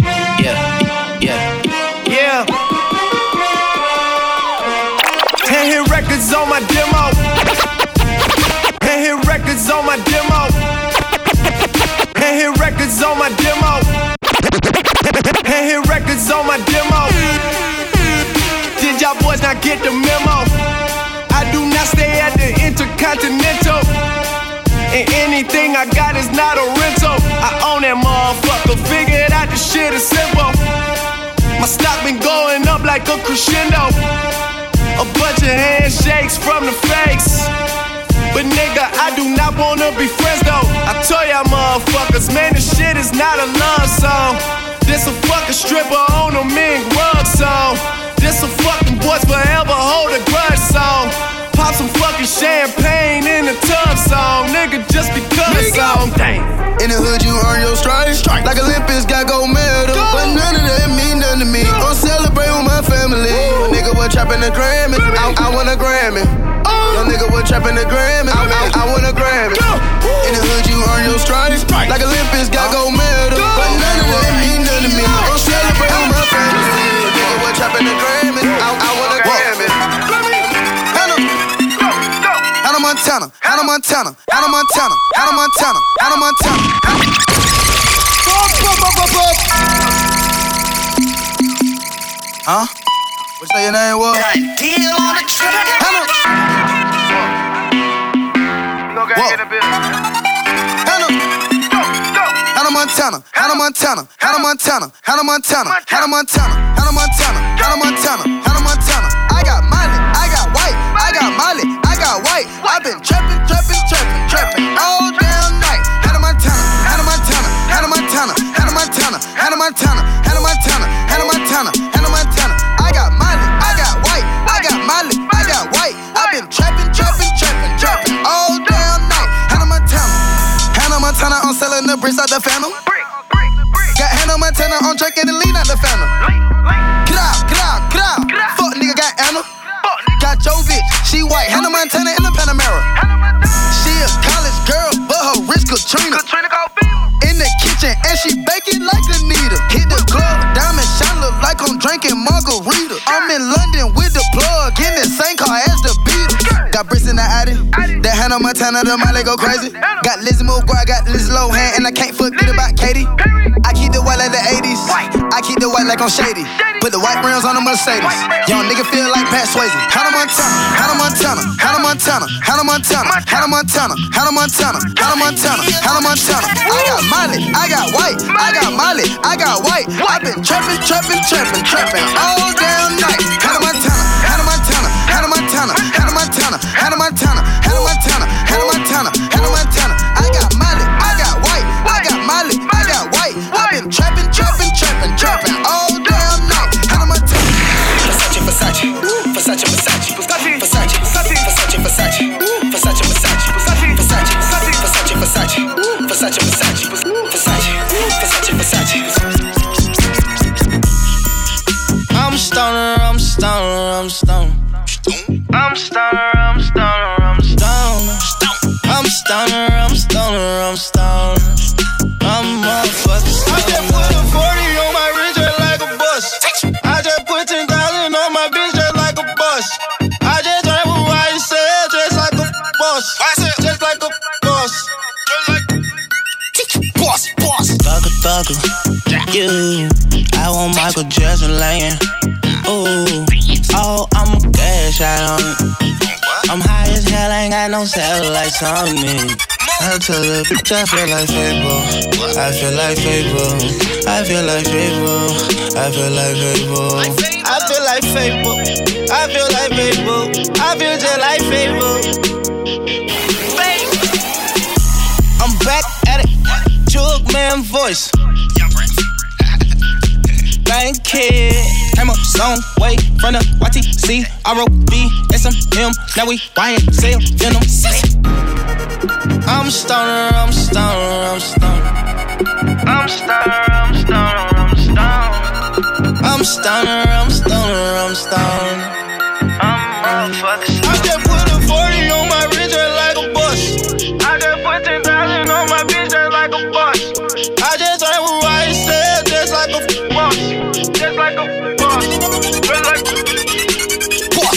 Speaker 10: records on my demo. Ten hit records on my demo. Ten hit records on my demo. Ten hit records on my demo. Did y'all boys not get the memo? I do not stay at the Intercontinental. And anything I got is not a rental. I own that motherfucker. Figured out the shit is simple. My stock been going up like a crescendo. A bunch of handshakes from the fakes. But nigga, I do not wanna be friends though. I tell y'all motherfuckers, man, this shit is not a love song. This a fucking stripper on a mink rug song. This a fucking boys forever hold a grudge song. Pop some fucking champagne in the tub song, nigga, just because song.
Speaker 34: In the hood, you earn your stripes. Like Olympics got gold medal. But none of trapping the Grammy. I, I want a Grammy. Your nigga was trapping the Grammy. I, I, I want a Grammy. In the hood, you earn your stripes. Like Olympics got gold medal. But none of that mean nothing to me. Gon' celebrate with my family. Nigga was trapping the Grammy. I, I want a Grammy. Hannah Montana, Hannah Montana, Hannah Montana, Hannah Montana, Hannah Montana. Huh? What say your name was? Deal on the track. Hannah. Whoa. Hannah. Hannah Montana, Hannah Montana, Hannah Montana, Hannah Montana, Hannah Montana, Hannah Montana, Hannah Montana, Hannah Montana. I got Molly, I got white, I got Molly, I got white. I've been trapping, trapping, trapping, trapping Bricks out the phantom. Got Hannah Montana, I'm drinking the lean out the phantom. Get out, get out, get out. Fuck nigga got Anna. Got Jovic, she white. Hannah Montana in the Panamera. She a college girl, but her wrist Katrina. In the kitchen and she baking like Anita. Hit Hannah Montana, the Miley go crazy. Got Lizzie McGuire, got Liz Lohan, and I can't forget about Katie. I keep the white like the 80s. I keep the white like I'm shady. Put the white rims on the Mercedes. Young nigga feel like Pat Swayze. Hannah Montana, Hannah Montana, Hannah Montana, Hannah Montana, Hannah Montana, Hannah Montana, Hannah Montana, Hannah Montana. I got Molly, I got white, I got Molly, I got white. I've been trapping, trapping, trapping, trapping all damn
Speaker 10: on
Speaker 2: me. I tell the bitch I feel like Fable. I feel like Fable. I feel like Fable. I feel like Fable. I feel like Fable. I feel like Fable. I feel just like Fable. I'm back at it. Jug man voice. Bank kid. Came up some way from the YTC, ROB, SMM. Now we YSL, Venom. I'm stoner, I'm stoner, I'm stoner. I'm stoner, I'm stoner, I'm stoner. I'm stoner, I'm stoner, I'm stoner.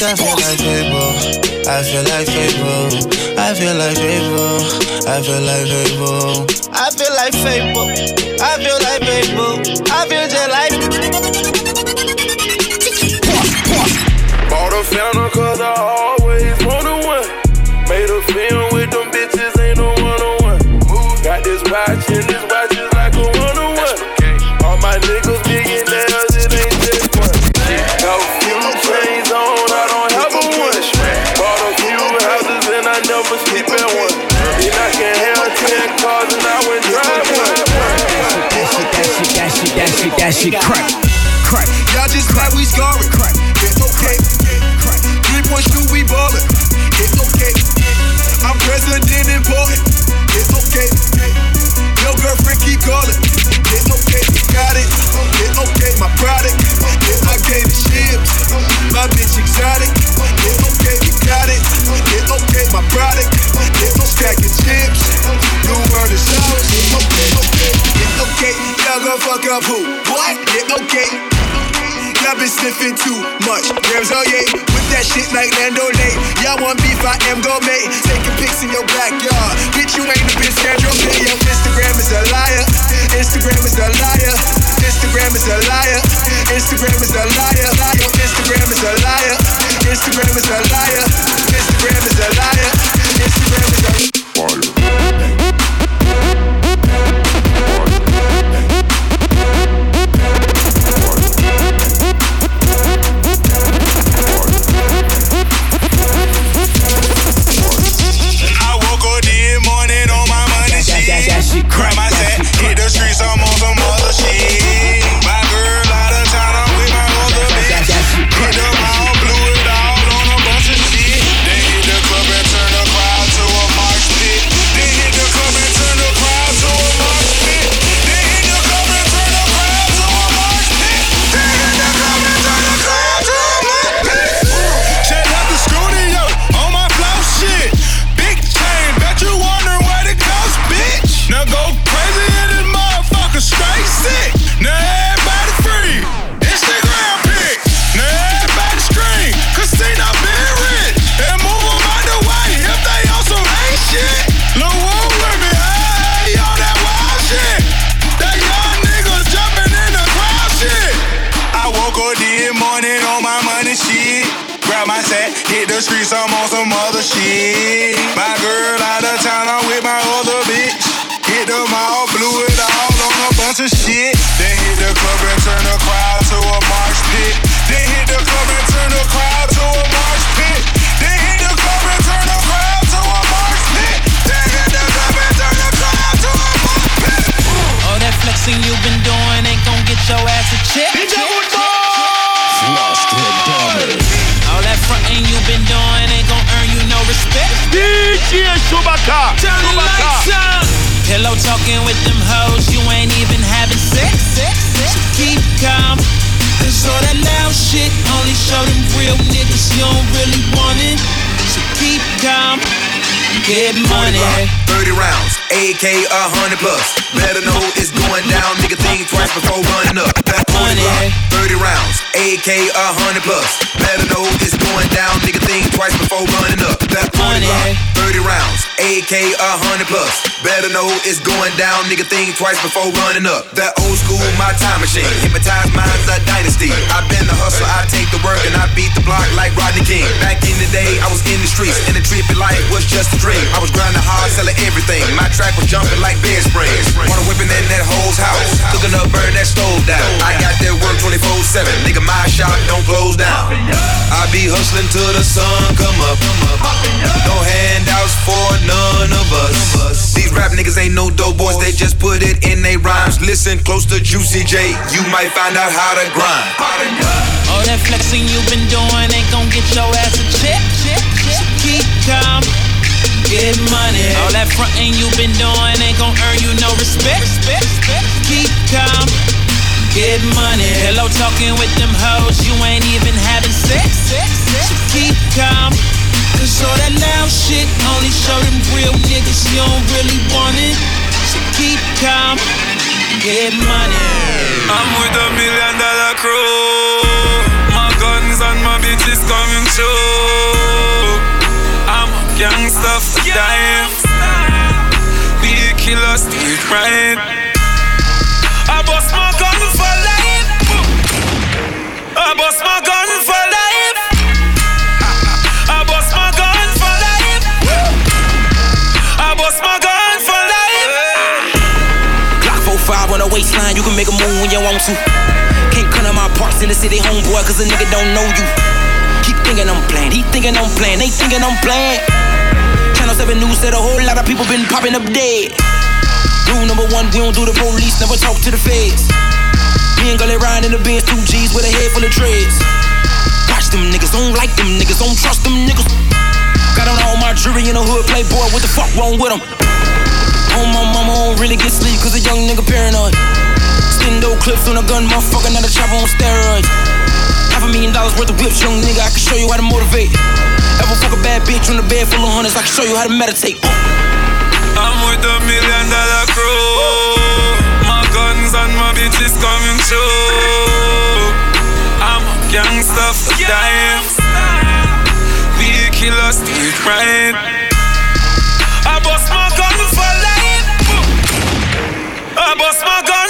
Speaker 2: I feel like Fable. I feel like Fable. I feel like Fable. I feel like Fable. I feel like Fable. I feel like Fable. I feel just like.
Speaker 10: Shit, that shit, crack, crack.
Speaker 35: I am gourmet.
Speaker 36: Up morning on my money shit. Grab my set, hit the streets, I'm on some other shit. My girl out of town, I'm with my other bitch. Hit the mall, blew it all on a bunch of shit. Then hit the club and turn the crowd to a mosh pit. Then hit the club and turn the crowd to a mosh pit. Then hit the club and turn the crowd to a mosh pit. Then hit the club and turn the crowd to a mosh pit. All
Speaker 2: that flexing you been doing ain't gon' get your ass a check.
Speaker 11: DJ Shubaka.
Speaker 2: Turn the lights up. Pillow talking with them hoes, you ain't even having sex. So keep calm. Cause all that loud shit only show them real niggas you don't really want it. So keep calm. Get money.
Speaker 27: 30 rounds, AK a hundred plus. Better know it's going down, nigga. Think twice before running up. That 40 round, 30 rounds, AK a hundred plus. Better know it's going down, nigga. Think twice before running up. That 40 round, 30 30 rounds, AK a hundred plus. Better know it's going down, nigga. Think twice before running up. That old school, my time machine. Hypnotized minds, a dynasty. I've been the hustle, I take the work, and I beat the block like Rodney King. Back in the day, I was in the streets, and the trippy life was just a dream. I was grinding hard, selling everything. My track was jumping like bed springs. Wanna whipping in that hoe's house, cooking up, burn that stove down. I got that work 24/7, nigga. My shop don't close down. I be hustling till the sun come up. No handouts for none of us. These rap niggas ain't no dope boys, they just put it in they rhymes. Listen close to Juicy J, you might find out how to grind.
Speaker 37: All that flexing you've been doing ain't gon' get your ass a check. So keep calm, get money. All that fronting you've been doing ain't gon' earn you no respect. Keep calm, get money. Hello, talking with them hoes, you ain't even having sex. So keep calm. Cause all that loud shit only show them real niggas you don't really want it. So keep calm, get money.
Speaker 38: I'm with a million dollar crew. My guns and my bitches coming through. I'm a gangster for dying. Be a killer, street crime.
Speaker 21: Waistline, you can make a move when you want to. Can't come to my parts in the city, homeboy, cause a nigga don't know you. Keep thinking I'm playing, he thinking I'm playing, they thinking I'm playing. Channel 7 News said a whole lot of people been popping up dead. Rule number one, we don't do the police, never talk to the feds. Me and Gully riding in the Benz, two G's with a head full of treads. Watch them niggas, don't like them niggas, don't trust them niggas. Got on all my jewelry in the hood, playboy, what the fuck wrong with them? On my mama, don't really get sleep, cause a young nigga paranoid. Stendo clips on a gun, motherfucker, not a chopper on steroids. Half a million dollars worth of whips, young nigga, I can show you how to motivate. Ever fuck a bad bitch on the bed full of hundreds, I can show you how to meditate.
Speaker 38: I'm with a million dollar crew. My bitches coming true. I'm a gangster for dying. Be a killer, street crime. I bust my gun for life. I bust my gun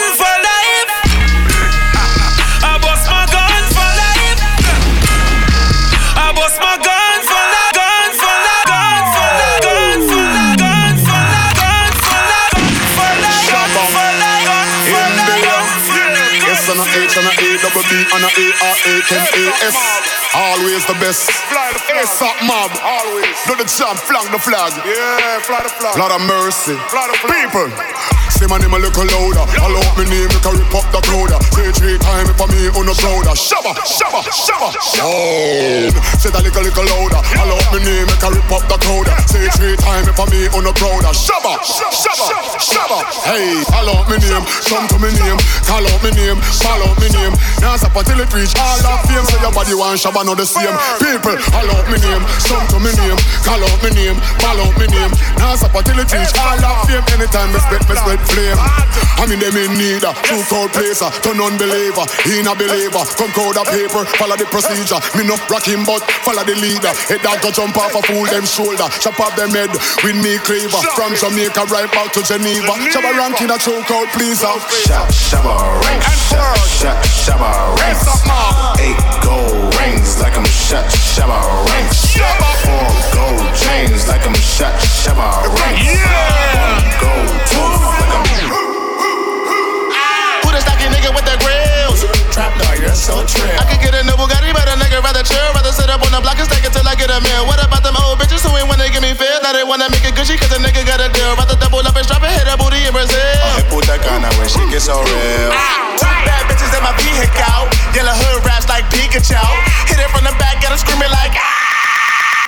Speaker 6: S. Always the best. Ace up mob. Always. Do the jump, flag the flag. Yeah, fly the flag. Lot of mercy. People. Say my name a little louder. All out me name, make a rip up the crowd. Say three times if I me on the crowd. Shabba, shabba, shabba, shabba. Oh. Say that little, little louder. All out me name, make a rip up the crowd. Say three times if I me on the crowd. Shabba, shabba, shabba. Hey, all out me name, come to me name, call out me name, call out me name. Now stop until it reach all of fame. Say your body want shabba, not the same. People, all out me name, come to me name, call out me name, call out me name. Now stop until it reach all of fame. Anytime me spit, me spit flame. I mean them in need a true crowd placer, uh, turn unbeliever, in a believer. Come crowd a paper, follow the procedure. Me no rock him, but follow the leader. Head dog go jump off a fool them shoulder, chop off them head with me cleaver. From Jamaica right back to Geneva. Shabba ranking a true crowd pleaser.
Speaker 26: Shab, shabba shab, shabba ranks. Eight gold rings like I'm shot. Shabba ranks. Four gold chains like I'm shot. Shabba ranks. One gold tooth You're so true.
Speaker 39: I could get a new Bugatti, but a nigga rather chill. Rather sit up on the block and stack it till I get a meal. What about them old bitches who ain't wanna give me feel? Now they wanna make it gushy cause a nigga got a deal. Rather double up and strap and hit a booty in Brazil.
Speaker 26: Hey, Punta Cana when she gets so real.
Speaker 39: Bad bitches in my vehicle. Yellow hood raps like Pikachu. Hit it from the back, got her screaming like ah.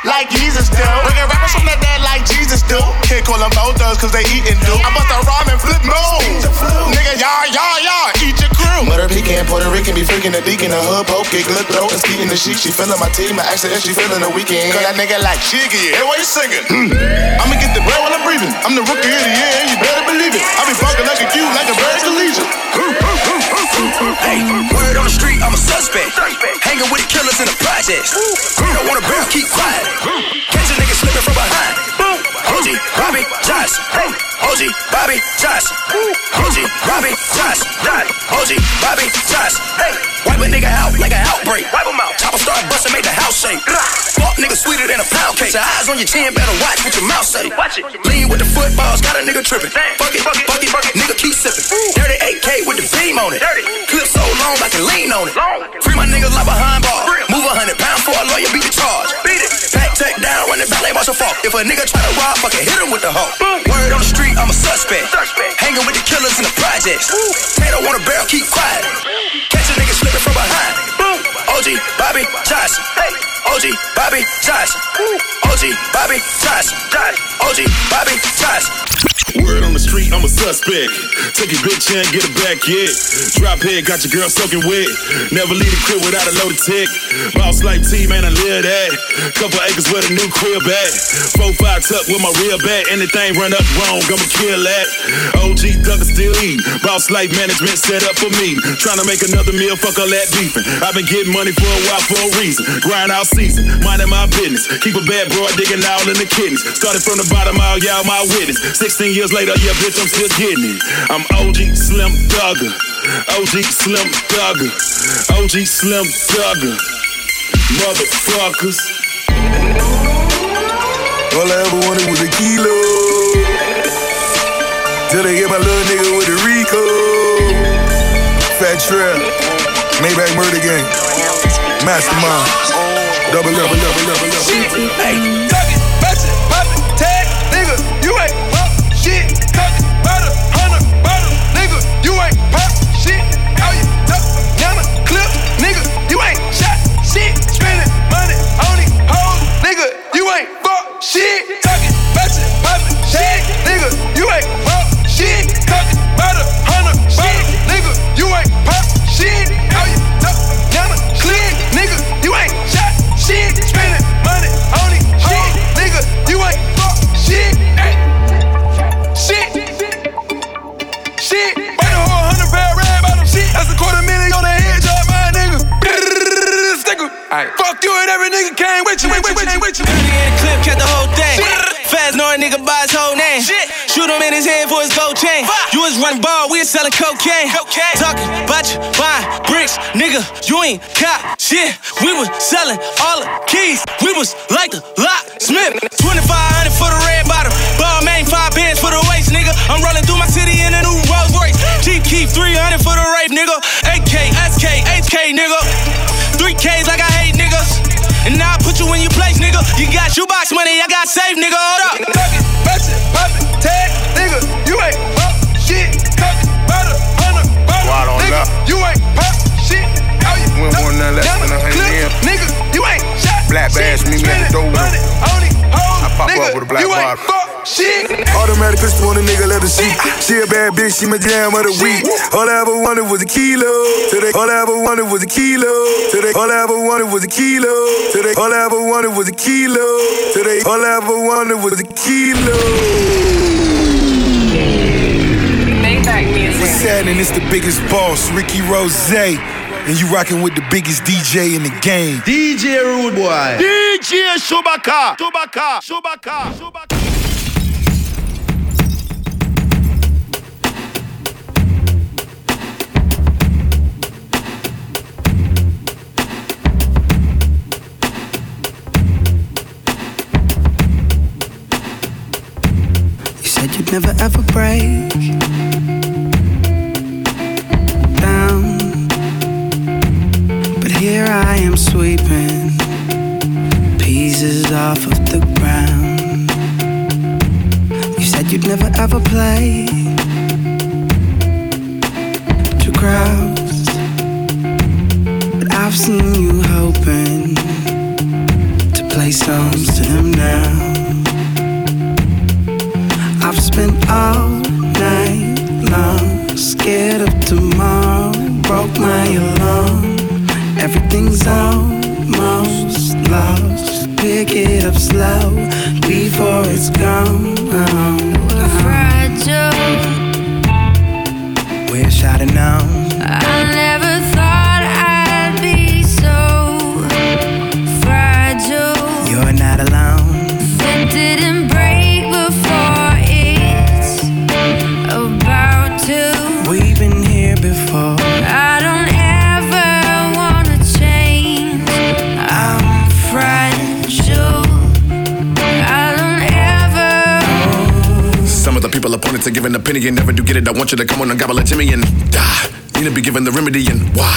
Speaker 39: Like Jesus do. Bringing rappers from the dead like Jesus do. Can't call them thugs cause they eatin' do. I bust a rhyme and flip mode. Nigga, y'all, y'all, y'all, eat your crew.
Speaker 26: Mother pecan, Puerto Rican, be freaking the deacon, the hood poke, kick, look, throw, and ski the sheet. She feeling my team, I asked her if she feeling the weekend.
Speaker 39: Cause that nigga like
Speaker 26: Jiggy,
Speaker 39: Hey, why you singing? Mm. Mm. I'ma get the bread while I'm breathing. I'm the rookie of the year, and you better believe it. I be fucking like a cube, like a bird collegiate.
Speaker 40: Hey, word on the street, I'm a suspect. Hanging with the killers in the projects. We don't wanna bear, keep quiet. Catch a nigga slipping from behind.
Speaker 41: Gucci,
Speaker 39: Bobby, Josh. Hey. OG Bobby Johnson. OG Bobby Johnson. OG Bobby Johnson. Hey,
Speaker 41: wipe a nigga out like an outbreak. Wipe him out. Chopper start busting, make the house shake. Fuck nigga sweeter than a pound cake. Your eyes on your chin, better watch what your mouth say. Watch it. Lean with the footballs, got a nigga tripping. Fuck it, fuck it, fuck it, fuck it. Nigga keep sipping. Dirty AK with the beam on it. Dirty. Clip so long I can lean on it. Free my niggas like behind bars. Move a hundred pounds for a lawyer, beat the charge. Beat it. Pack tech down, run the ballet, watch a fall. If a nigga try to rob, fucking hit him with the hoe. Word on the street I'm a suspect. Hanging with the killers in the projects. Tato want a barrel, keep quiet. Catch a nigga slipping from behind. OG, Bobby, Johnson. OG, Bobby, Johnson. OG, Bobby, Johnson. OG, Bobby, Johnson.
Speaker 26: Word on the street, I'm a suspect. Take your bitch in, get her back, yeah. Drop head, got your girl soaking wet. Never leave the crib without a loaded tech. Boss like T, man, I live that. Couple acres with a new crib at. Four, five tuck with my real bat. Anything run up wrong, I'ma kill that. OG Douglas still eat. Boss like management set up for me. Trying to make another meal, fuck all that beefing. I've been getting money for a while for a reason. Grind out season, minding my business. Keep a bad boy digging all in the kidneys. Started from the bottom, all y'all my witness. 16 years later, yeah, bitch, I'm still getting it. I'm OG Slim Dugger. OG Slim Dugger. OG Slim Dugger. Motherfuckers. All I ever wanted was a kilo. Till they get my little nigga with the Rico. Fat Trap. Maybach Murder Gang. Mastermind. Double, double, double, double, double.
Speaker 35: Hey, tuck it, batch it, pop it, tag, nigga, you ain't pop shit. Tuck it, butter, hundred, butter, nigga, you ain't pop shit. How you duck, yana, clip, nigga, you ain't shot shit. Spending money on these hoes, nigga, you ain't fuck shit. Sticker. Fuck you and every nigga came with you, with you, with you, with you.
Speaker 21: In the clip, kept the whole thing. Fast knowing nigga by his whole name. Shoot him in his head for his gold chain. You was running ball, we was selling cocaine. Talking about you buying bricks, nigga. You ain't cop shit. We was selling all the keys. We was like the locksmith. 2500 for the red bottom. Balmain, five bands for the waist, nigga. I'm rolling through my city in a new Rolls Royce. Cheap keep 300 got shoebox money, I got safe, nigga. Hold up.
Speaker 35: Tuck it, batch it, pop it, tag, nigga, you ain't pop shit. Tuck it, butter, hundred, butter,
Speaker 26: Wide on
Speaker 35: nigga,
Speaker 26: up.
Speaker 35: you ain't pop shit. How you
Speaker 26: Went
Speaker 35: duck,
Speaker 26: one nothing less
Speaker 35: yana,
Speaker 26: than a hundred
Speaker 35: clip,
Speaker 26: M.
Speaker 35: Nigga, you ain't shot
Speaker 26: Black
Speaker 35: shit.
Speaker 26: bass, meet me at the door.
Speaker 35: Spending money on these hoes,
Speaker 26: I pop up
Speaker 35: nigga,
Speaker 26: with a black
Speaker 35: you ain't
Speaker 26: bottle.
Speaker 35: fuck shit.
Speaker 26: Automatic pistol on a nigga, let her see. She a bad bitch, she my jam of the week. All I ever wanted was a kilo. Today, all I ever wanted was a kilo. Today, all I ever wanted was a kilo. Today, all I ever wanted was a kilo. Today, all I ever wanted was a kilo. What's happening? It's the biggest boss, Ricky Rose. And you rocking with the biggest DJ in the game.
Speaker 20: DJ Rude Boy. DJ Shubaka. Shubaka. Shubaka. Shubaka.
Speaker 42: Never ever break down. But here I am sweeping pieces off of the ground. You said you'd never ever play to crowds. But I've seen you hoping to play songs to them now. I've all night long scared of tomorrow. Broke my alarm. Everything's almost lost. Pick it up slow before it's gone.
Speaker 43: To
Speaker 27: give an opinion, never do get it. I want you to come on and gobble a Jimmy and die. Need to be given the remedy and why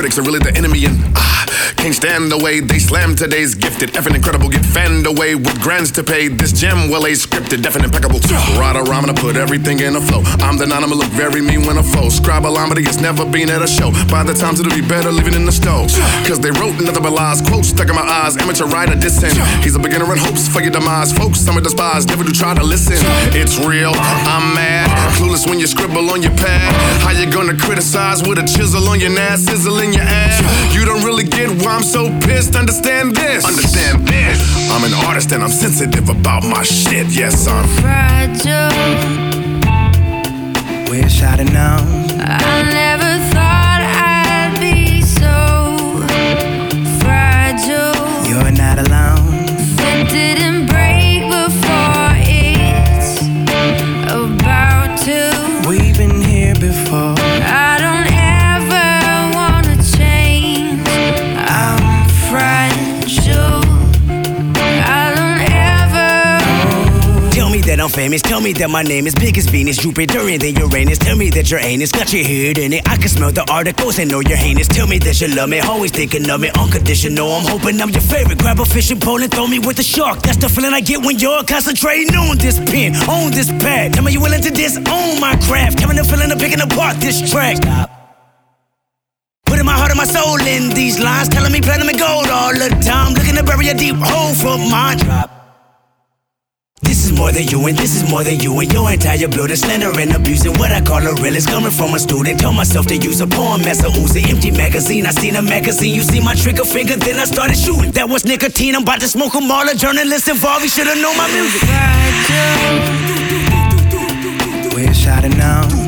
Speaker 27: critics are really the enemy and I can't stand the way they slam today's gifted. Effing incredible, get fanned away with grants to pay. This gem well a scripted, and impeccable. I'm gonna put everything in a flow. I'm the non, I'ma look very mean when I foe. Scribalometer has never been at a show. By the times it'll be better living in the stove. Cause they wrote nothing but lies, quotes stuck in my eyes. Amateur writer dissing. He's a beginner in hopes for your demise. Folks, some of despise, never do try to listen. It's real, I'm mad. Clueless when you scribble on your pad. How you gonna criticize with a chisel on your ass, sizzle in your ass? You don't really get why I'm so pissed. Understand this. Understand this. I'm an artist and I'm sensitive about my shit. Yes, I'm
Speaker 44: fragile.
Speaker 42: Wish I'd have known.
Speaker 45: Famous. Tell me that my name is big as Venus, Jupiter, and then Uranus. Tell me that your anus got your head in it. I can smell the articles and know you're heinous. Tell me that you love me, always thinking of me, unconditional. I'm hoping I'm your favorite. Grab a fishing pole and throw me with a shark. That's the feeling I get when you're concentrating on this pen, on this pad. Tell me you willing to disown my craft. Having the feeling of picking apart this track. Stop. Putting my heart and my soul in these lines, telling me platinum and gold all the time. Looking to bury a deep hole for mine. Drop. This is more than you and this is more than you and your entire building slander and abusing what I call a realist coming from a student. Tell myself to use a poem as a Uzi empty magazine. I seen a magazine, you see my trigger finger, then I started shooting. That was nicotine. I'm about to smoke 'em all. A journalist involved, you should've known my music.
Speaker 42: Wish I'd have known.